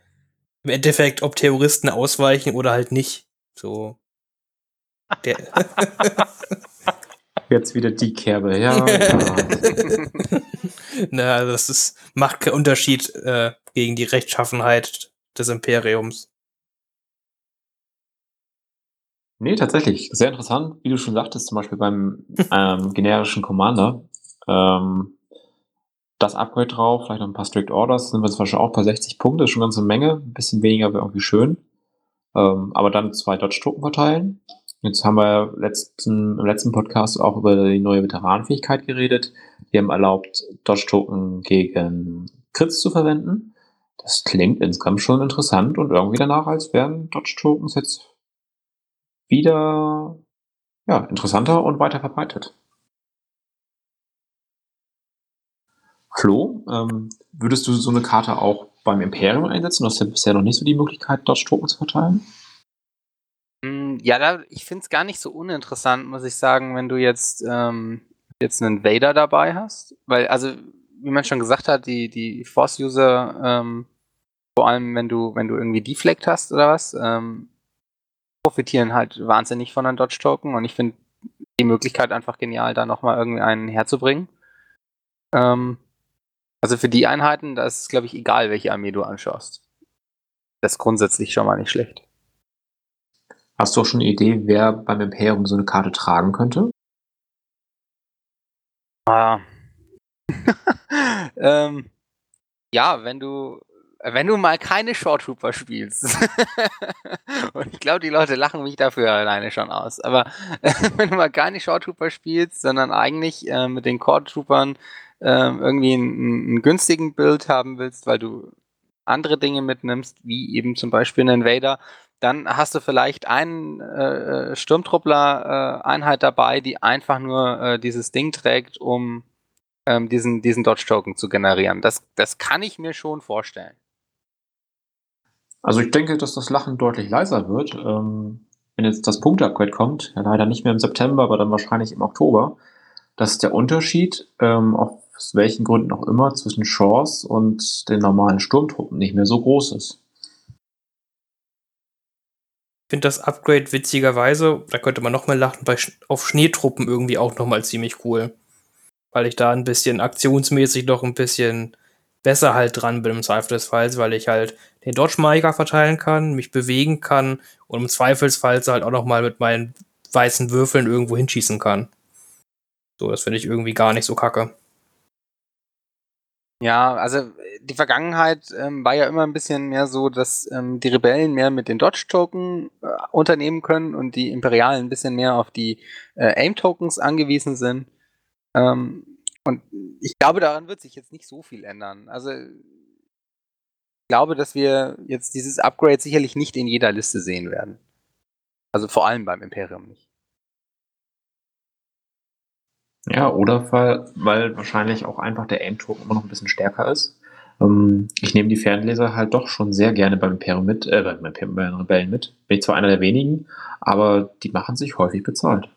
im Endeffekt, ob Terroristen ausweichen oder halt nicht, so. Der [laughs] Jetzt wieder die Kerbe, ja. [laughs] Na, das ist, macht keinen Unterschied äh, gegen die Rechtschaffenheit des Imperiums. Nee, tatsächlich. Sehr interessant, wie du schon sagtest, zum Beispiel beim ähm, [laughs] generischen Commander. Ähm, das Upgrade drauf, vielleicht noch ein paar Strict Orders, sind wir zum Beispiel auch bei 60 Punkte, ist schon ganz eine Menge. Ein bisschen weniger wäre irgendwie schön. Ähm, aber dann zwei Dodge-Truppen verteilen. Jetzt haben wir letzten, im letzten Podcast auch über die neue Veteranenfähigkeit geredet. Die haben erlaubt, Dodge-Token gegen Crits zu verwenden. Das klingt insgesamt schon interessant und irgendwie danach, als wären Dodge-Tokens jetzt wieder ja, interessanter und weiter verbreitet. Flo, ähm, würdest du so eine Karte auch beim Imperium einsetzen? Du hast ja bisher noch nicht so die Möglichkeit, Dodge-Token zu verteilen. Hm, ja, da, ich finde es gar nicht so uninteressant, muss ich sagen, wenn du jetzt, ähm, jetzt einen Vader dabei hast. Weil, also, wie man schon gesagt hat, die, die Force-User, ähm, vor allem wenn du, wenn du irgendwie Deflect hast oder was, ähm, profitieren halt wahnsinnig von einem Dodge-Token und ich finde die Möglichkeit einfach genial, da nochmal irgendwie einen herzubringen. Ähm, also für die Einheiten, da ist es, glaube ich, egal, welche Armee du anschaust. Das ist grundsätzlich schon mal nicht schlecht. Hast du auch schon eine Idee, wer beim Imperium so eine Karte tragen könnte? Ah. [laughs] ähm, ja, wenn du wenn du mal keine Short Trooper spielst. [laughs] und ich glaube, die Leute lachen mich dafür alleine schon aus. Aber [laughs] wenn du mal keine Short Trooper spielst, sondern eigentlich äh, mit den Core Troopern äh, irgendwie einen, einen günstigen Bild haben willst, weil du andere Dinge mitnimmst, wie eben zum Beispiel einen Vader, dann hast du vielleicht einen äh, Sturmtruppler-Einheit dabei, die einfach nur äh, dieses Ding trägt, um ähm, diesen, diesen Dodge-Token zu generieren. Das, das kann ich mir schon vorstellen. Also ich denke, dass das Lachen deutlich leiser wird. Ähm, wenn jetzt das Punkte-Upgrade kommt, ja leider nicht mehr im September, aber dann wahrscheinlich im Oktober, dass der Unterschied, ähm, aus welchen Gründen auch immer, zwischen Shores und den normalen Sturmtruppen nicht mehr so groß ist. Finde das Upgrade witzigerweise, da könnte man noch mal lachen, bei, auf Schneetruppen irgendwie auch noch mal ziemlich cool. Weil ich da ein bisschen aktionsmäßig noch ein bisschen besser halt dran bin im Zweifelsfall, weil ich halt den Dodge Marker verteilen kann, mich bewegen kann und im Zweifelsfall halt auch noch mal mit meinen weißen Würfeln irgendwo hinschießen kann. So, das finde ich irgendwie gar nicht so kacke. Ja, also die Vergangenheit ähm, war ja immer ein bisschen mehr so, dass ähm, die Rebellen mehr mit den Dodge-Token äh, unternehmen können und die Imperialen ein bisschen mehr auf die äh, AIM-Tokens angewiesen sind. Ähm, und ich glaube, daran wird sich jetzt nicht so viel ändern. Also ich glaube, dass wir jetzt dieses Upgrade sicherlich nicht in jeder Liste sehen werden. Also vor allem beim Imperium nicht. Ja, oder weil, weil wahrscheinlich auch einfach der Aim-Token immer noch ein bisschen stärker ist. Ähm, ich nehme die Fernleser halt doch schon sehr gerne beim Imperium mit, äh, beim Imperium, bei den Rebellen mit. Bin ich zwar einer der wenigen, aber die machen sich häufig bezahlt.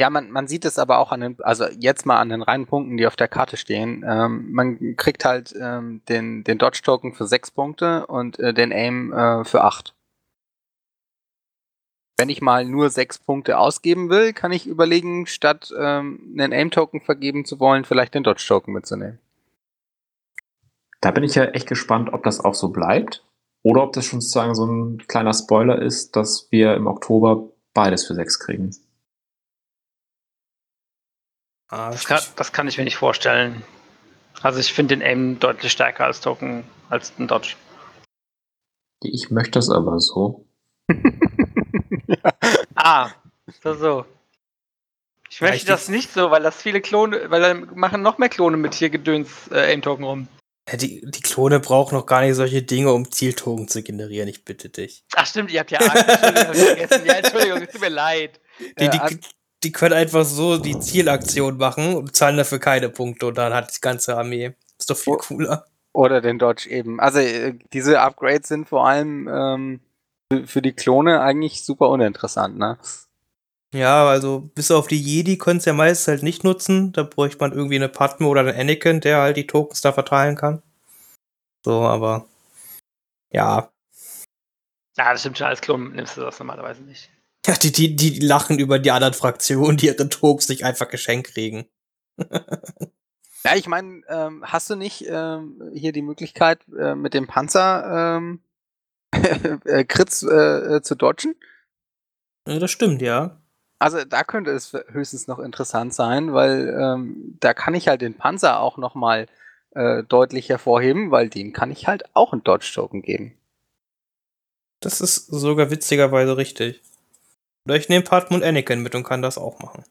Ja, man, man sieht es aber auch an den, also jetzt mal an den reinen Punkten, die auf der Karte stehen. Ähm, man kriegt halt ähm, den, den Dodge-Token für sechs Punkte und äh, den Aim äh, für acht. Wenn ich mal nur sechs Punkte ausgeben will, kann ich überlegen, statt ähm, einen Aim-Token vergeben zu wollen, vielleicht den Dodge-Token mitzunehmen. Da bin ich ja echt gespannt, ob das auch so bleibt oder ob das schon sozusagen so ein kleiner Spoiler ist, dass wir im Oktober beides für sechs kriegen. Ah, das, kann, das kann ich mir nicht vorstellen. Also ich finde den Aim deutlich stärker als Token, als den Dodge. Ich möchte es aber so. [laughs] [laughs] ah, so, so. Ich möchte das nicht so, weil das viele Klone, weil dann machen noch mehr Klone mit hier Gedöns äh, Aim-Token rum. Die, die Klone brauchen noch gar nicht solche Dinge, um Zieltoken zu generieren, ich bitte dich. Ach stimmt, ihr habt ja Angst, Entschuldigung, vergessen. Ja, Entschuldigung, es tut mir leid. Die, die, die können einfach so die Zielaktion machen und zahlen dafür keine Punkte und dann hat die ganze Armee. Ist doch viel cooler. Oder den Dodge eben. Also äh, diese Upgrades sind vor allem ähm, für die Klone eigentlich super uninteressant, ne? Ja, also bis auf die Jedi können es ja meist halt nicht nutzen. Da bräuchte man irgendwie eine Padme oder einen Anakin, der halt die Tokens da verteilen kann. So, aber ja. Ja, das stimmt schon, als Klon nimmst du das normalerweise nicht. Ja, die, die, die lachen über die anderen Fraktionen, die ihre Tokens nicht einfach geschenkt kriegen. ja, ich meine, ähm, hast du nicht ähm, hier die Möglichkeit, äh, mit dem Panzer ähm, äh, Kritz äh, äh, zu dodgen? Ja, das stimmt, ja. Also da könnte es höchstens noch interessant sein, weil ähm, da kann ich halt den Panzer auch noch mal äh, deutlich hervorheben, weil dem kann ich halt auch einen Dodge-Token geben. Das ist sogar witzigerweise richtig. Oder ich nehme Padmund Anakin mit und kann das auch machen.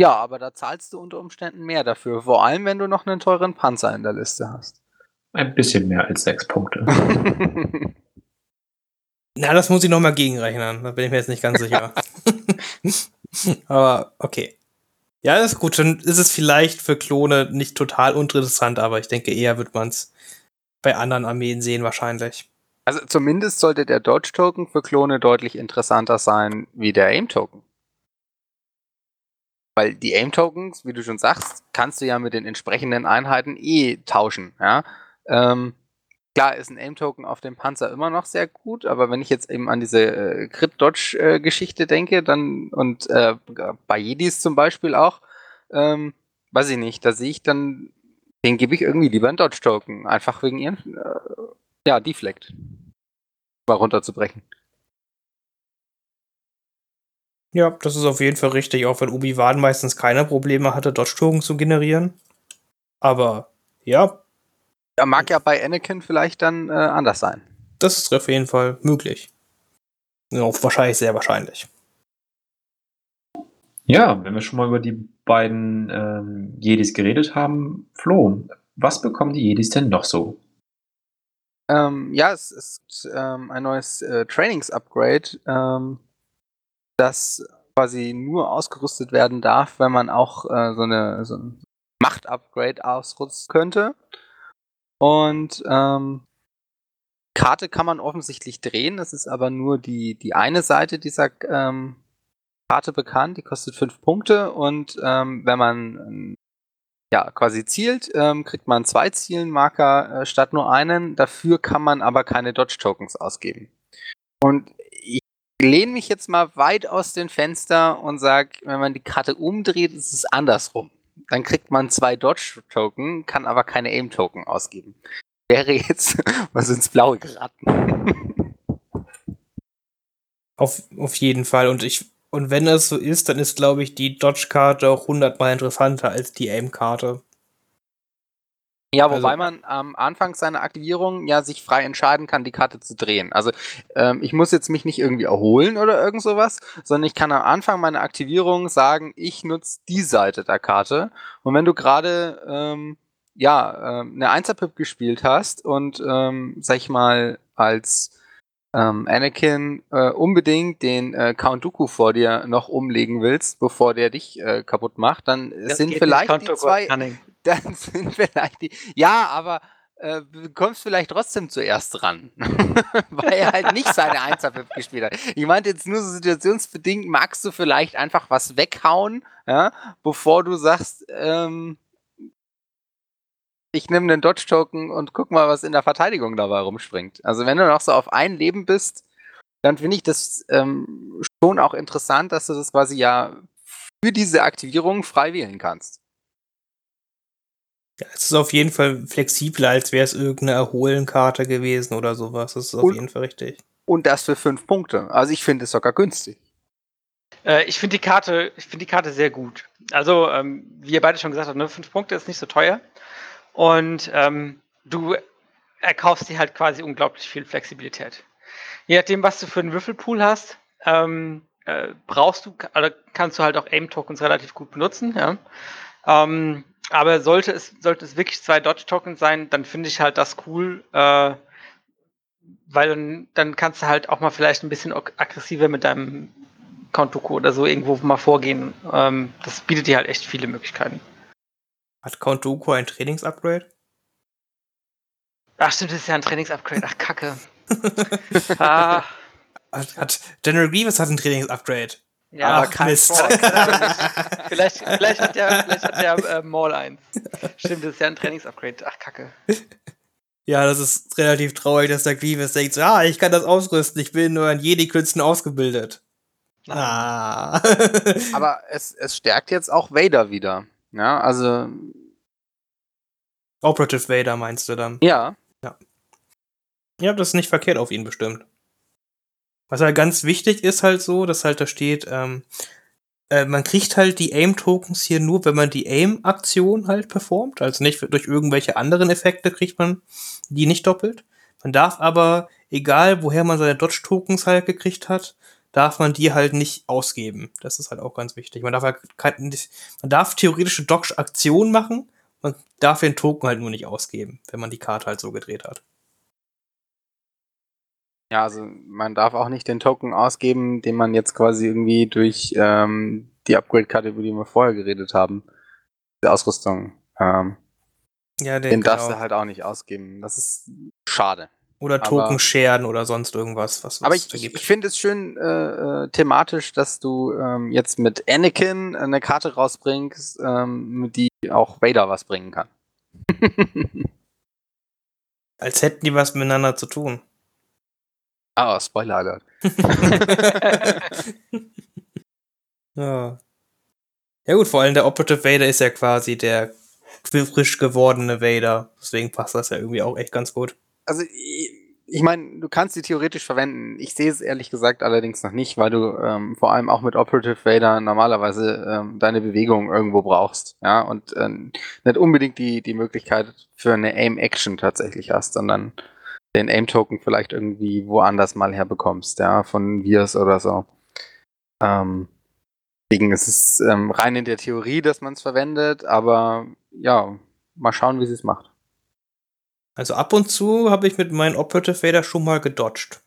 Ja, aber da zahlst du unter Umständen mehr dafür. Vor allem, wenn du noch einen teuren Panzer in der Liste hast. Ein bisschen mehr als sechs Punkte. [laughs] Na, das muss ich nochmal gegenrechnen. Da bin ich mir jetzt nicht ganz sicher. [laughs] aber okay. Ja, das ist gut. Dann ist es vielleicht für Klone nicht total uninteressant, aber ich denke, eher wird man es bei anderen Armeen sehen wahrscheinlich. Also zumindest sollte der Dodge-Token für Klone deutlich interessanter sein wie der AIM-Token. Weil die AIM-Tokens, wie du schon sagst, kannst du ja mit den entsprechenden Einheiten eh tauschen. Ja? Ähm, klar ist ein Aim-Token auf dem Panzer immer noch sehr gut, aber wenn ich jetzt eben an diese äh, Crit-Dodge-Geschichte denke, dann und äh, bei Jedis zum Beispiel auch, ähm, weiß ich nicht, da sehe ich dann, den gebe ich irgendwie lieber einen Dodge-Token, einfach wegen ihren, äh, ja, Deflect mal runterzubrechen. Ja, das ist auf jeden Fall richtig, auch wenn Obi-Wan meistens keine Probleme hatte, Dodge-Token zu generieren. Aber ja, Ja, mag ja bei Anakin vielleicht dann äh, anders sein. das ist auf jeden Fall möglich. Ja, auch wahrscheinlich sehr wahrscheinlich. Ja, wenn wir schon mal über die beiden ähm, Jedis geredet haben, Flo, was bekommen die Jedis denn noch so? Ähm, ja, es ist ähm, ein neues äh, Trainings-Upgrade, ähm, das quasi nur ausgerüstet werden darf, wenn man auch äh, so, eine, so ein Macht-Upgrade ausrüsten könnte. Und ähm, Karte kann man offensichtlich drehen, es ist aber nur die, die eine Seite dieser ähm, Karte bekannt, die kostet fünf Punkte und ähm, wenn man ja, quasi zielt, ähm, kriegt man zwei Zielenmarker äh, statt nur einen. Dafür kann man aber keine Dodge-Tokens ausgeben. Und ich lehne mich jetzt mal weit aus dem Fenster und sage, wenn man die Karte umdreht, ist es andersrum. Dann kriegt man zwei Dodge-Token, kann aber keine Aim-Token ausgeben. Wäre jetzt [laughs] was ins Blaue geraten. Auf, auf jeden Fall. Und ich, und wenn das so ist, dann ist, glaube ich, die Dodge-Karte auch hundertmal interessanter als die Aim-Karte. Ja, Also- wobei man am Anfang seiner Aktivierung ja sich frei entscheiden kann, die Karte zu drehen. Also ähm, ich muss jetzt mich nicht irgendwie erholen oder irgend sowas, sondern ich kann am Anfang meiner Aktivierung sagen, ich nutze die Seite der Karte. Und wenn du gerade ähm, ja ähm, eine Einser-Pip gespielt hast und ähm, sag ich mal als ähm, Anakin äh, unbedingt den äh, Count Dooku vor dir noch umlegen willst, bevor der dich äh, kaputt macht, dann Das sind vielleicht die zwei [laughs] dann sind vielleicht die. Ja, aber äh, du kommst vielleicht trotzdem zuerst ran. [laughs] Weil er halt nicht seine 1 gespielt hat. Ich meinte jetzt nur so situationsbedingt, magst du vielleicht einfach was weghauen, ja, bevor du sagst, ähm, ich nehme den Dodge-Token und guck mal, was in der Verteidigung dabei rumspringt. Also wenn du noch so auf ein Leben bist, dann finde ich das ähm, schon auch interessant, dass du das quasi ja für diese Aktivierung frei wählen kannst. Ja, es ist auf jeden Fall flexibler, als wäre es irgendeine Erholenkarte gewesen oder sowas. Das ist auf Und- jeden Fall richtig. Und das für fünf Punkte. Also ich finde es sogar günstig. Äh, ich finde die Karte, ich finde die Karte sehr gut. Also, ähm, wie ihr beide schon gesagt habt, ne, fünf Punkte ist nicht so teuer. Und ähm, du erkaufst dir halt quasi unglaublich viel Flexibilität. Je nachdem, was du für einen Würfelpool hast, ähm, äh, brauchst du, oder kannst du halt auch Aim-Tokens relativ gut benutzen, ja. Ähm, aber sollte es, sollte es wirklich zwei Dodge-Tokens sein, dann finde ich halt das cool, äh, weil dann, dann kannst du halt auch mal vielleicht ein bisschen ag- aggressiver mit deinem Dooku oder so irgendwo mal vorgehen. Ähm, das bietet dir halt echt viele Möglichkeiten. Hat Count Dooku ein Trainingsupgrade? Ach stimmt, das ist ja ein Trainingsupgrade. Ach, Kacke. [laughs] ah, Hat, hat General Grievous hat ein Trainingsupgrade. ja, Aber Ach, kein Mist. [laughs] Vielleicht, vielleicht hat der, vielleicht hat der äh, Maul eins. Stimmt, das ist ja ein Trainingsupgrade. Ach, Kacke. Ja, das ist relativ traurig, dass der Grievous denkt, so, ah, ich kann das ausrüsten, ich bin nur an Jedi-Künsten ausgebildet. Ah. Aber es, es stärkt jetzt auch Vader wieder. Ja, also, Operative Vader meinst du dann? ja. Ja, das ist nicht verkehrt auf ihn bestimmt. Was halt ganz wichtig ist halt so, dass halt da steht, ähm, äh, man kriegt halt die Aim-Tokens hier nur, wenn man die Aim-Aktion halt performt. Also nicht durch irgendwelche anderen Effekte kriegt man die nicht doppelt. Man darf aber, egal woher man seine Dodge-Tokens halt gekriegt hat, darf man die halt nicht ausgeben. Das ist halt auch ganz wichtig. Man darf halt kein, man darf theoretische Dodge-Aktionen machen, man darf den Token halt nur nicht ausgeben, wenn man die Karte halt so gedreht hat. Ja, also man darf auch nicht den Token ausgeben, den man jetzt quasi irgendwie durch ähm, die Upgrade-Karte, über die wir vorher geredet haben, die Ausrüstung, ähm, Ja, den darfst du halt auch nicht ausgeben. Das ist schade. Oder Token sharen oder sonst irgendwas, was Aber ich, ich, finde es schön äh, äh, thematisch, dass du ähm, jetzt mit Anakin eine Karte rausbringst, ähm, die auch Vader was bringen kann. [laughs] Als hätten die was miteinander zu tun. Ah, Spoiler Alert. [laughs] [laughs] ja. Ja gut, vor allem der Operative Vader ist ja quasi der frisch gewordene Vader. Deswegen passt das ja irgendwie auch echt ganz gut. Also ich, ich meine, du kannst sie theoretisch verwenden. Ich sehe es ehrlich gesagt allerdings noch nicht, weil du ähm, vor allem auch mit Operative Vader normalerweise ähm, deine Bewegung irgendwo brauchst. Ja, und ähm, nicht unbedingt die, die Möglichkeit für eine Aim-Action tatsächlich hast, sondern den Aim-Token vielleicht irgendwie woanders mal herbekommst, ja, von Virs oder so. Ähm, deswegen ist es ähm, rein in der Theorie, dass man es verwendet, aber ja, mal schauen, wie sie es macht. Also ab und zu habe ich mit meinen Operative Vader schon mal gedodged.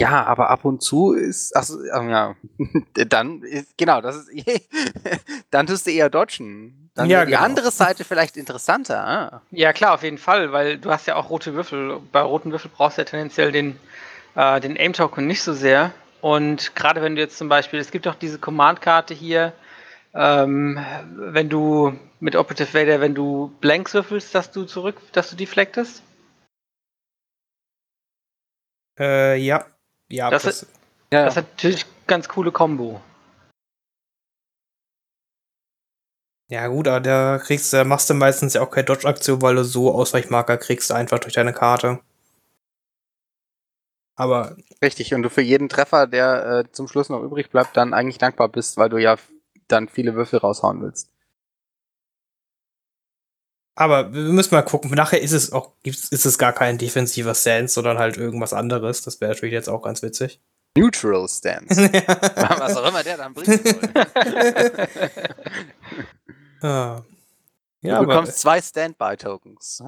Ja, aber ab und zu ist, also, ja, [laughs] dann ist, genau, das ist, [laughs] dann tust du eher dodgen. Dann Ja, die genau. andere Seite vielleicht interessanter. Ah. Ja, klar, auf jeden Fall, weil du hast ja auch rote Würfel. Bei roten Würfel brauchst du ja tendenziell den, äh, den Aim-Token nicht so sehr. Und gerade wenn du jetzt zum Beispiel, es gibt auch diese Command-Karte hier, ähm, wenn du mit Operative Vader, wenn du Blanks würfelst, dass du zurück, dass du deflectest. Äh, ja. Ja, Das das, Ja, Das ist natürlich ganz coole Combo. ja gut, aber da kriegst da machst du meistens ja auch keine Dodge-Aktion, weil du so Ausweichmarker kriegst, einfach durch deine Karte. Aber richtig. Und du für jeden Treffer, der äh, zum Schluss noch übrig bleibt, dann eigentlich dankbar bist, weil du ja dann viele Würfel raushauen willst. Aber wir müssen mal gucken. Nachher ist es auch, ist es gar kein defensiver Stance, sondern halt irgendwas anderes. Das wäre natürlich jetzt auch ganz witzig. Neutral Stance. [laughs] Was auch immer der dann bringen soll. [laughs] ja, du bekommst zwei Standby-Tokens.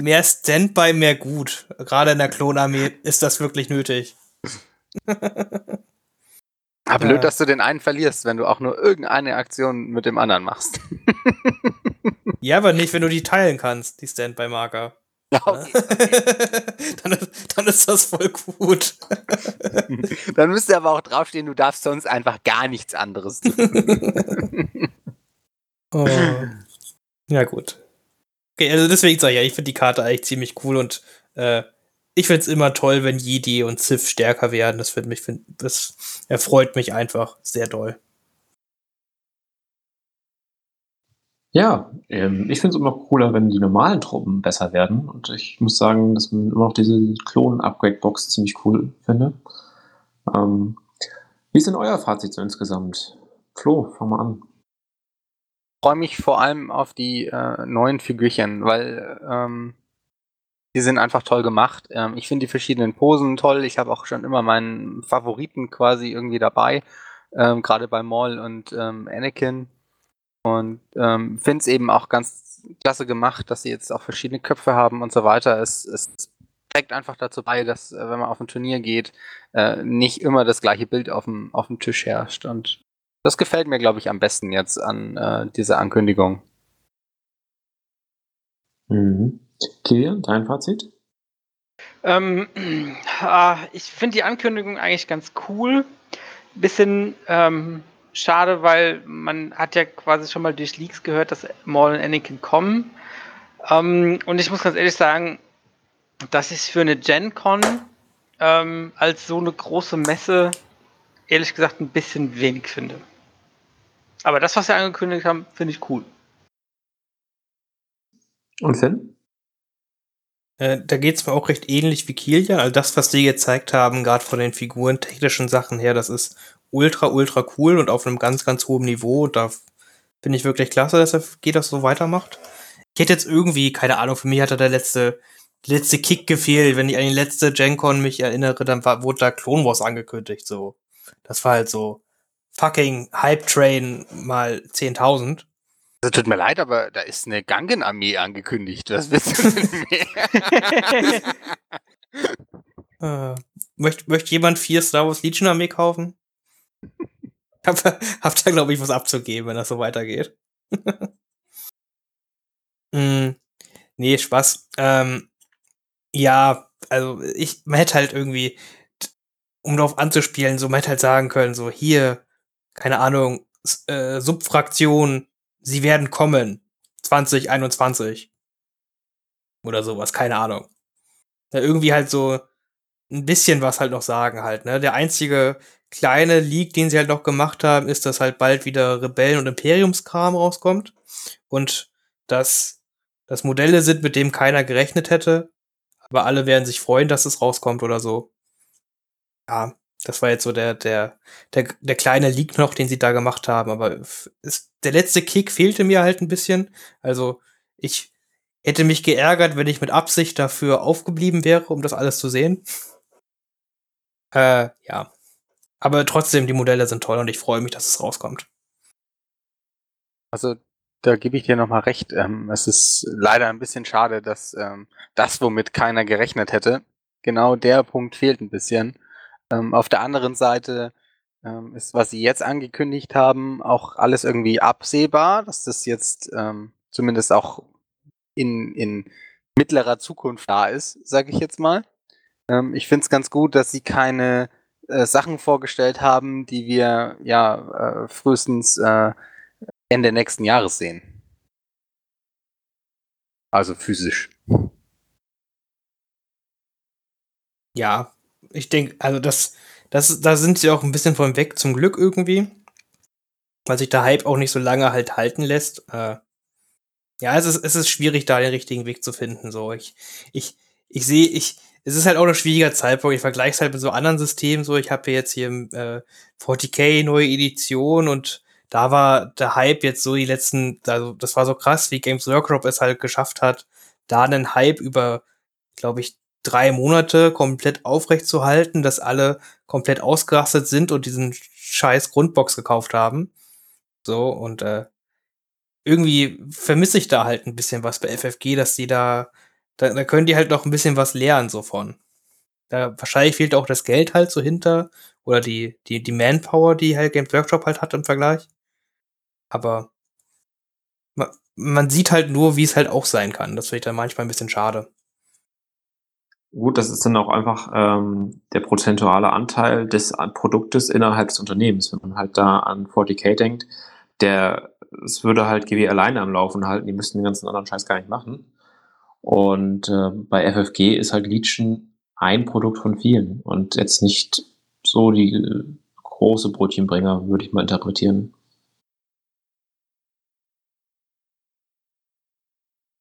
mehr Standby, mehr gut. Gerade in der Klonarmee ist das wirklich nötig. [laughs] Ah, blöd, Ja. dass du den einen verlierst, wenn du auch nur irgendeine Aktion mit dem anderen machst. [laughs] Ja, aber nicht, wenn du die teilen kannst, die Standby-Marker. Ja, okay. [laughs] dann, ist- dann ist das voll gut. [laughs] Dann müsste aber auch draufstehen, du darfst sonst einfach gar nichts anderes tun. Oh. Ja, gut. Okay, also deswegen sage ich ja, ich finde die Karte eigentlich ziemlich cool und äh, ich finde es immer toll, wenn Jedi und Sith stärker werden. Das, find mich, find, das erfreut mich einfach sehr doll. Ja, ähm, ich finde es immer cooler, wenn die normalen Truppen besser werden. Und ich muss sagen, dass man immer noch diese Klon-Upgrade-Box ziemlich cool finde. Ähm, wie ist denn euer Fazit so insgesamt? Flo, fang mal an. freue mich vor allem auf die äh, neuen Figürchen, weil ähm, die sind einfach toll gemacht. Ähm, ich finde die verschiedenen Posen toll. Ich habe auch schon immer meinen Favoriten quasi irgendwie dabei, ähm, gerade bei Maul und ähm, Anakin. Und ähm, finde es eben auch ganz klasse gemacht, dass sie jetzt auch verschiedene Köpfe haben und so weiter. Es, es trägt einfach dazu bei, dass, äh, wenn man auf ein Turnier geht, äh, nicht immer das gleiche Bild auf dem, auf dem Tisch herrscht. Und das gefällt mir, glaube ich, am besten jetzt an äh, dieser Ankündigung. Mhm. Kilian, dein Fazit? Ähm, [clears throat] ah, ich finde die Ankündigung eigentlich ganz cool. Bisschen ähm, schade, weil man hat ja quasi schon mal durch Leaks gehört, dass Maul und Anakin kommen. Ähm, und ich muss ganz ehrlich sagen, dass ich es für eine Gen Con ähm, als so eine große Messe ehrlich gesagt ein bisschen wenig finde. Aber das, was sie angekündigt haben, finde ich cool. Und Finn? Äh, da geht es mir auch recht ähnlich wie Kilian. Also das, was die gezeigt haben, gerade von den Figuren, technischen Sachen her, das ist ultra, ultra cool und auf einem ganz, ganz hohen Niveau. Da finde ich wirklich klasse, dass er geht das so weitermacht. Ich hätte jetzt irgendwie, keine Ahnung, für mich hat da der letzte, letzte Kick gefehlt. Wenn ich an die letzte Gen Con mich erinnere, dann war, wurde da Clone Wars angekündigt. So, das war halt so fucking Hype Train mal 10.000. Das tut mir leid, aber da ist eine Gangen-Armee angekündigt. Was willst du denn [laughs] mehr? Äh, möchte, möchte jemand vier Star Wars Legion Armee kaufen? [laughs] Hab, hab da, glaube ich, was abzugeben, wenn das so weitergeht. mm, [laughs] nee, Spaß. Ähm, ja, also ich, man hätte halt irgendwie, um darauf anzuspielen, so man hätte halt sagen können, so hier, keine Ahnung, äh, Subfraktion, sie werden kommen, 2021. Oder sowas, keine Ahnung. Ja, irgendwie halt so ein bisschen was halt noch sagen halt, ne? Der einzige kleine Leak, den sie halt noch gemacht haben, ist, dass halt bald wieder Rebellen- und Imperiumskram rauskommt. Und dass das Modelle sind, mit dem keiner gerechnet hätte. Aber alle werden sich freuen, dass es rauskommt oder so. Ja, das war jetzt so der, der, der, der kleine Leak noch, den sie da gemacht haben. Aber ist, der letzte Kick fehlte mir halt ein bisschen. Also ich hätte mich geärgert, wenn ich mit Absicht dafür aufgeblieben wäre, um das alles zu sehen. Äh, ja. Aber trotzdem, die Modelle sind toll und ich freue mich, dass es rauskommt. Also, da gebe ich dir nochmal recht. Ähm, es ist leider ein bisschen schade, dass ähm, das, womit keiner gerechnet hätte, genau der Punkt fehlt ein bisschen. Ähm, auf der anderen Seite ähm, ist, was sie jetzt angekündigt haben, auch alles irgendwie absehbar, dass das jetzt ähm, zumindest auch in, in mittlerer Zukunft da ist, sage ich jetzt mal. Ähm, ich finde es ganz gut, dass sie keine äh, Sachen vorgestellt haben, die wir ja äh, frühestens äh, Ende nächsten Jahres sehen. Also physisch. Ja, ich denke, also das, das, da sind sie auch ein bisschen von weg, zum Glück irgendwie. Weil sich der Hype auch nicht so lange halt halten lässt. Äh, ja, es ist, es ist schwierig, da den richtigen Weg zu finden. So, ich, ich, ich sehe, ich, es ist halt auch ein schwieriger Zeitpunkt. Ich vergleiche es halt mit so anderen Systemen. So, ich habe jetzt hier äh, 40k neue Edition und da war der Hype jetzt so die letzten, also das war so krass, wie Games Workshop es halt geschafft hat, da einen Hype über, glaube ich, drei Monate komplett aufrecht zu halten, dass alle komplett ausgerastet sind und diesen scheiß Grundbox gekauft haben. So, und äh, irgendwie vermisse ich da halt ein bisschen was bei FFG, dass die da da, da können die halt noch ein bisschen was lernen so von. Da wahrscheinlich fehlt auch das Geld halt so hinter oder die, die, die Manpower, die halt Games Workshop halt hat im Vergleich. Aber man, man sieht halt nur, wie es halt auch sein kann. Das finde ich dann manchmal ein bisschen schade. Gut, das ist dann auch einfach ähm, der prozentuale Anteil des Produktes innerhalb des Unternehmens. Wenn man halt da an 40k denkt, der, es würde halt GW alleine am Laufen halten, die müssten den ganzen anderen Scheiß gar nicht machen. Und äh, bei FFG ist halt Legion ein Produkt von vielen und jetzt nicht so die äh, große Brötchenbringer, würde ich mal interpretieren.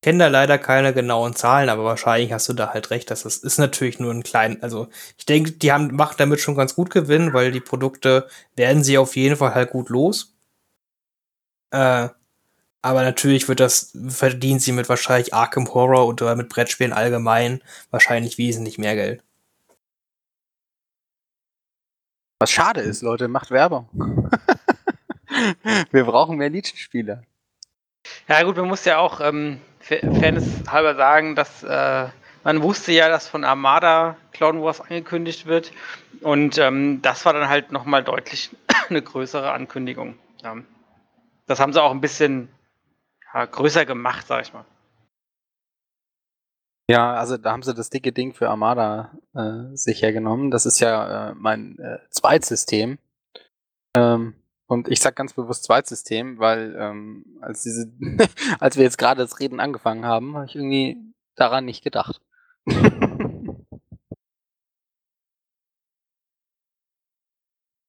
Kenne da leider keine genauen Zahlen, aber wahrscheinlich hast du da halt recht, dass es ist natürlich nur ein klein, also ich denke, die haben macht damit schon ganz gut Gewinn, weil die Produkte werden sie auf jeden Fall halt gut los. Äh, aber natürlich wird das, verdienen sie mit wahrscheinlich Arkham Horror oder mit Brettspielen allgemein wahrscheinlich wesentlich mehr Geld. Was schade ist, Leute, macht Werbung. [laughs] Wir brauchen mehr Legion-Spieler. Ja gut, man muss ja auch ähm, Fairness halber sagen, dass äh, man wusste ja, dass von Armada Clone Wars angekündigt wird und ähm, das war dann halt nochmal deutlich [coughs] eine größere Ankündigung. Ja. Das haben sie auch ein bisschen ja, größer gemacht, sag ich mal. Ja, also da haben sie das dicke Ding für Armada äh, sich hergenommen. Das ist ja äh, mein äh, Zweitsystem. Ähm, und ich sag ganz bewusst Zweitsystem, weil ähm, als diese, [laughs] als wir jetzt gerade das Reden angefangen haben, habe ich irgendwie daran nicht gedacht. [laughs]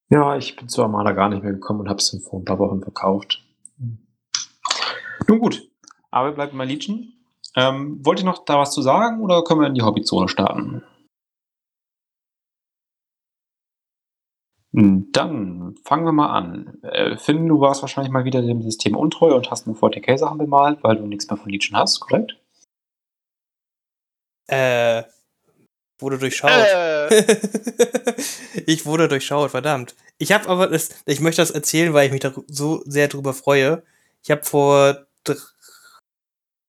ja, ich bin zu Armada gar nicht mehr gekommen und habe es vor ein paar Wochen verkauft. Nun gut, aber wir bleiben mal Legion. Ähm, wollt ihr noch da was zu sagen oder können wir in die Hobbyzone starten? Dann fangen wir mal an. Äh, Finn, du warst wahrscheinlich mal wieder dem System untreu und hast nur 40k-Sachen bemalt, weil du nichts mehr von Legion hast, korrekt? Äh, wurde durchschaut. Äh. [laughs] ich wurde durchschaut, verdammt. Ich habe aber, das, ich möchte das erzählen, weil ich mich da so sehr drüber freue. Ich habe vor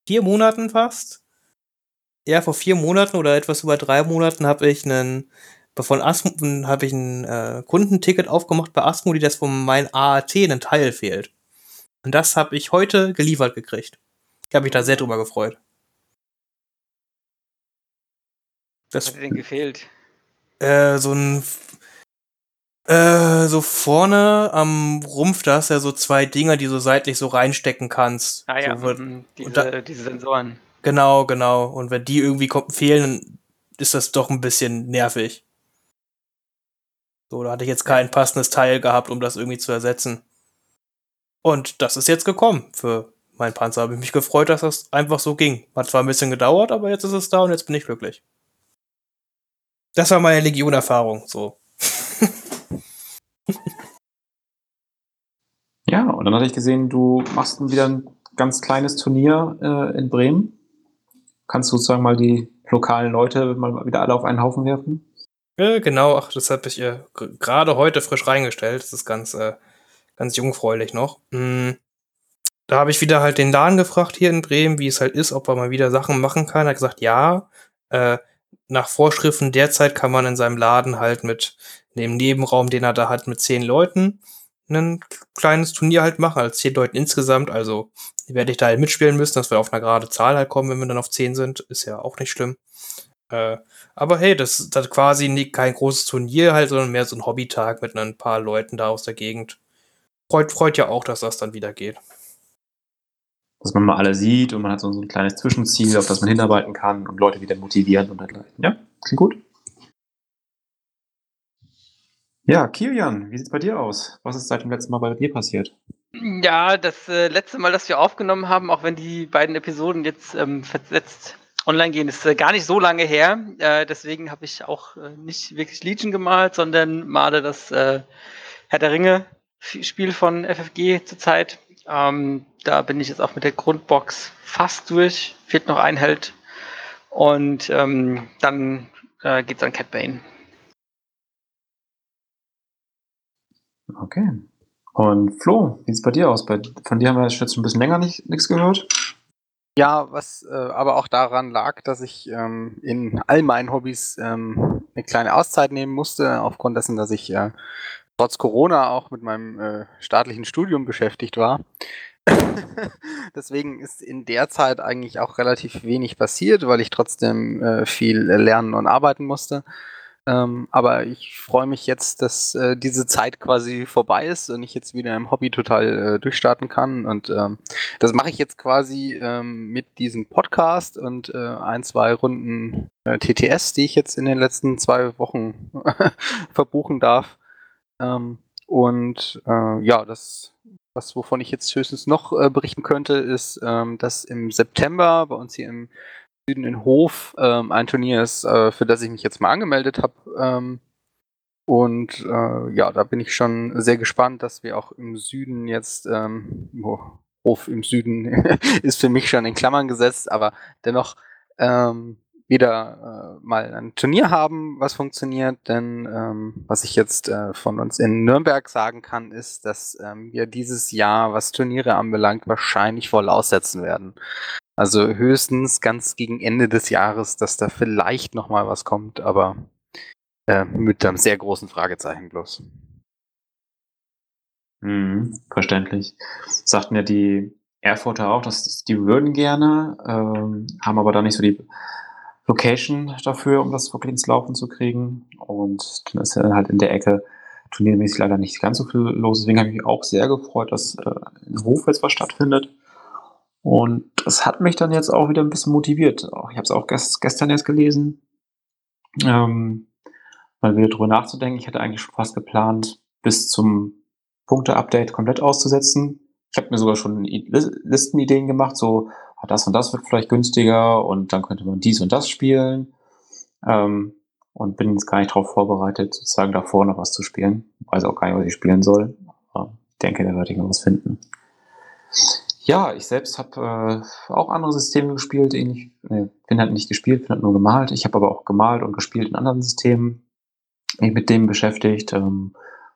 vier Monaten fast. Ja, vor vier Monaten oder etwas über drei Monaten habe ich einen von Asmo habe ich ein äh, Kundenticket aufgemacht bei Asmo, die das von meinem AAT einen Teil fehlt. Und das habe ich heute geliefert gekriegt. Ich habe mich da sehr drüber gefreut. Das Was hat dir denn gefehlt? Äh, so ein äh, so vorne am Rumpf, da hast du ja so zwei Dinger, die so seitlich so reinstecken kannst. Ah ja, so wird, mhm, diese, da, diese Sensoren. Genau, genau. Und wenn die irgendwie fehlen, ist das doch ein bisschen nervig. So, da hatte ich jetzt kein passendes Teil gehabt, um das irgendwie zu ersetzen. Und das ist jetzt gekommen für meinen Panzer. Habe ich mich gefreut, dass das einfach so ging. Hat zwar ein bisschen gedauert, aber jetzt ist es da und jetzt bin ich glücklich. Das war meine Legion-Erfahrung, so. [laughs] ja, und dann hatte ich gesehen, du machst wieder ein ganz kleines Turnier äh, in Bremen. Kannst du sozusagen mal die lokalen Leute mal wieder alle auf einen Haufen werfen? Ja, genau, ach, das habe ich äh, gerade heute frisch reingestellt. Das ist ganz, äh, ganz jungfräulich noch. Mm, da habe ich wieder halt den Laden gefragt hier in Bremen, wie es halt ist, ob er mal wieder Sachen machen kann. Er hat gesagt, ja, äh, nach Vorschriften derzeit kann man in seinem Laden halt mit dem Nebenraum, den er da hat, mit zehn Leuten ein kleines Turnier halt machen, als zehn Leuten insgesamt. Also werde ich da halt mitspielen müssen, dass wir auf eine gerade Zahl halt kommen, wenn wir dann auf zehn sind. Ist ja auch nicht schlimm. Äh, aber hey, das ist quasi nicht, kein großes Turnier halt, sondern mehr so ein Hobbytag mit ein paar Leuten da aus der Gegend. Freut, freut ja auch, dass das dann wieder geht dass man mal alle sieht und man hat so, so ein kleines Zwischenziel, auf das man hinarbeiten kann und Leute wieder motivieren und dergleichen. Ja, klingt gut. Ja, Kilian, wie sieht's bei dir aus? Was ist seit dem letzten Mal bei dir passiert? Ja, das äh, letzte Mal, das wir aufgenommen haben, auch wenn die beiden Episoden jetzt ähm, versetzt online gehen, ist äh, gar nicht so lange her. Äh, deswegen habe ich auch äh, nicht wirklich Legion gemalt, sondern male das äh, Herr der Ringe Spiel von FFG zurzeit. Ähm, da bin ich jetzt auch mit der Grundbox fast durch. Fehlt noch ein Held. Und ähm, dann äh, geht's an Cat Bane. Okay. Und Flo, wie sieht's bei dir aus? Bei, von dir haben wir jetzt schon ein bisschen länger nichts gehört. Ja, was äh, aber auch daran lag, dass ich ähm, in all meinen Hobbys ähm, eine kleine Auszeit nehmen musste, aufgrund dessen, dass ich äh, trotz Corona auch mit meinem äh, staatlichen Studium beschäftigt war. [laughs] Deswegen ist in der Zeit eigentlich auch relativ wenig passiert, weil ich trotzdem äh, viel lernen und arbeiten musste. Ähm, aber ich freue mich jetzt, dass äh, diese Zeit quasi vorbei ist und ich jetzt wieder im Hobby total äh, durchstarten kann. Und ähm, das mache ich jetzt quasi ähm, mit diesem Podcast und äh, ein, zwei Runden äh, TTS, die ich jetzt in den letzten zwei Wochen [laughs] verbuchen darf. Ähm, und äh, ja, das, was wovon ich jetzt höchstens noch äh, berichten könnte, ist, ähm, dass im September bei uns hier im Süden in Hof ähm, ein Turnier ist, äh, für das ich mich jetzt mal angemeldet habe. Ähm, und äh, ja, da bin ich schon sehr gespannt, dass wir auch im Süden jetzt, ähm, oh, Hof im Süden [laughs] ist für mich schon in Klammern gesetzt, aber dennoch ähm, wieder äh, mal ein Turnier haben, was funktioniert. Denn ähm, was ich jetzt äh, von uns in Nürnberg sagen kann, ist, dass ähm, wir dieses Jahr, was Turniere anbelangt, wahrscheinlich voll aussetzen werden. Also höchstens ganz gegen Ende des Jahres, dass da vielleicht noch mal was kommt, aber äh, mit einem sehr großen Fragezeichen bloß. Mhm, verständlich. Sagten ja die Erfurter auch, dass die würden gerne, ähm, haben aber da nicht so die Location dafür, um das wirklich ins Laufen zu kriegen. Und dann ist ja halt in der Ecke turniermäßig leider nicht ganz so viel los. Deswegen habe ich mich auch sehr gefreut, dass äh, in Hof jetzt was stattfindet. Und das hat mich dann jetzt auch wieder ein bisschen motiviert. Ich habe es auch gest gestern erst gelesen, ähm, mal wieder drüber nachzudenken. Ich hatte eigentlich schon fast geplant, bis zum Punkte-Update komplett auszusetzen. Ich habe mir sogar schon Listenideen gemacht, so das und das wird vielleicht günstiger und dann könnte man dies und das spielen. Ähm, und bin jetzt gar nicht darauf vorbereitet, sozusagen davor noch was zu spielen. Weiß auch gar nicht, was ich spielen soll. Aber ich denke, da werde ich noch was finden. Ja, ich selbst habe äh, auch andere Systeme gespielt. Ähnlich, nee, bin halt nicht gespielt, bin halt nur gemalt. Ich habe aber auch gemalt und gespielt in anderen Systemen. Mich mit dem beschäftigt, ähm,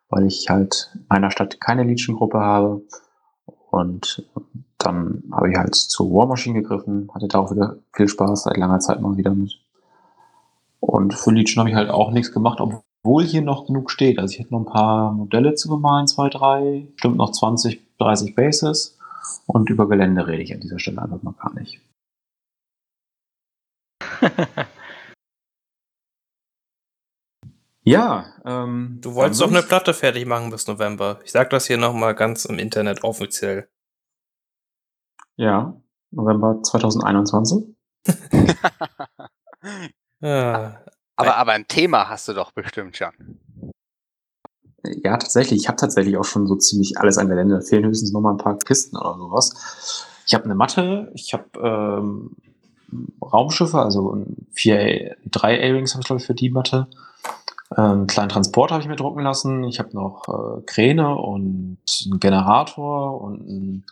weil ich halt in meiner Stadt keine Legion-Gruppe habe und dann habe ich halt zu War Machine gegriffen, hatte da auch wieder viel Spaß, seit langer Zeit mal wieder mit. Und für Legion habe ich halt auch nichts gemacht, obwohl hier noch genug steht. Also ich hätte noch ein paar Modelle zu bemalen, zwei, drei, bestimmt noch 20, 30 Bases. Und über Gelände rede ich an dieser Stelle einfach mal gar nicht. [laughs] ja, ähm, du wolltest doch eine Platte fertig machen bis November. Ich sag das hier nochmal ganz im Internet offiziell. Ja, November 2021. Ja. [laughs] Aber, aber ein Thema hast du doch bestimmt schon. Ja, tatsächlich. Ich habe tatsächlich auch schon so ziemlich alles an der Lände. Da fehlen höchstens noch mal ein paar Kisten oder sowas. Ich habe eine Matte, ich habe ähm, Raumschiffe, also vier, drei A-Rings habe ich glaube ich für die Matte. Einen kleinen Transport habe ich mir drucken lassen. Ich habe noch äh, Kräne und einen Generator und ein,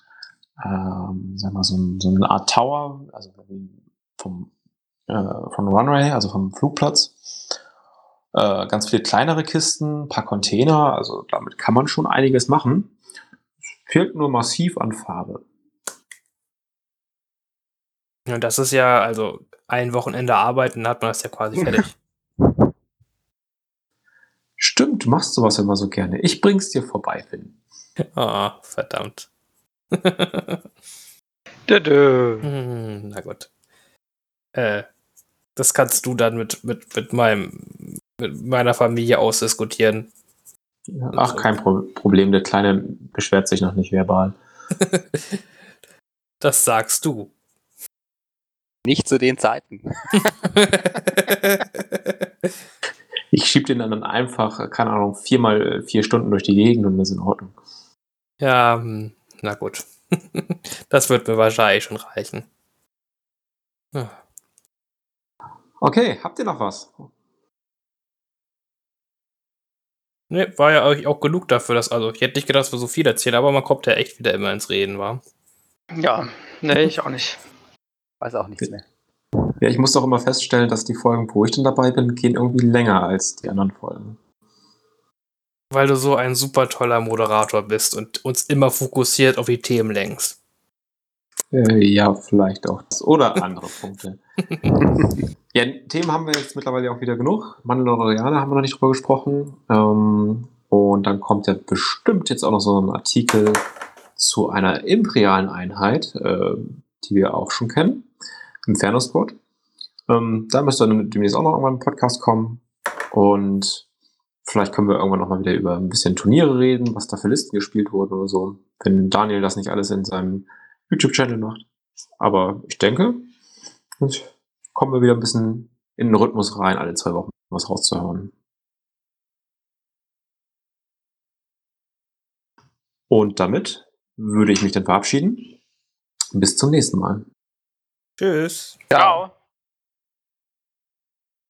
ähm, sag mal, so, ein, so eine Art Tower, also vom, äh, vom Runway, also vom Flugplatz. Äh, ganz viele kleinere Kisten, ein paar Container, also damit kann man schon einiges machen. Es fehlt nur massiv an Farbe. Und das ist ja, also ein Wochenende arbeiten, dann hat man das ja quasi fertig. [laughs] Stimmt, du machst sowas immer so gerne. Ich bring's dir vorbei, Finn. Ah, verdammt. [laughs] Dö, dö. Hm, Na gut. Äh, das kannst du dann mit, mit, mit meinem mit meiner Familie ausdiskutieren. Ach, kein Pro Problem. Der Kleine beschwert sich noch nicht verbal. [laughs] Das sagst du. Nicht zu den Zeiten. [laughs] Ich schieb den dann einfach, keine Ahnung, viermal vier Stunden durch die Gegend und das ist in Ordnung. ja, hm, na gut. [laughs] Das wird mir wahrscheinlich schon reichen. Ja. Okay, habt ihr noch was? Ne, war ja eigentlich auch genug dafür, dass, also ich hätte nicht gedacht, dass wir so viel erzählen, aber man kommt ja echt wieder immer ins Reden, war. Ja, nee, ich auch nicht. Weiß auch nichts mehr. Ja, ich muss doch immer feststellen, dass die Folgen, wo ich dann dabei bin, gehen irgendwie länger als die anderen Folgen. Weil du so ein super toller Moderator bist und uns immer fokussiert auf die Themen lenkst. Äh, ja, vielleicht auch das oder andere [laughs] Punkte. Ja, Themen haben wir jetzt mittlerweile auch wieder genug. Mandalorianer haben wir noch nicht drüber gesprochen. Ähm, und dann kommt ja bestimmt jetzt auch noch so ein Artikel zu einer imperialen Einheit, äh, die wir auch schon kennen, im Fernosport. Ähm, da müsste dann demnächst auch noch irgendwann ein Podcast kommen. Und vielleicht können wir irgendwann noch mal wieder über ein bisschen Turniere reden, was da für Listen gespielt wurden oder so. Wenn Daniel das nicht alles in seinem YouTube-Channel macht. Aber ich denke, und kommen wir wieder ein bisschen in den Rhythmus rein, alle zwei Wochen was rauszuhauen. Und damit würde ich mich dann verabschieden. Bis zum nächsten Mal. Tschüss. Ciao.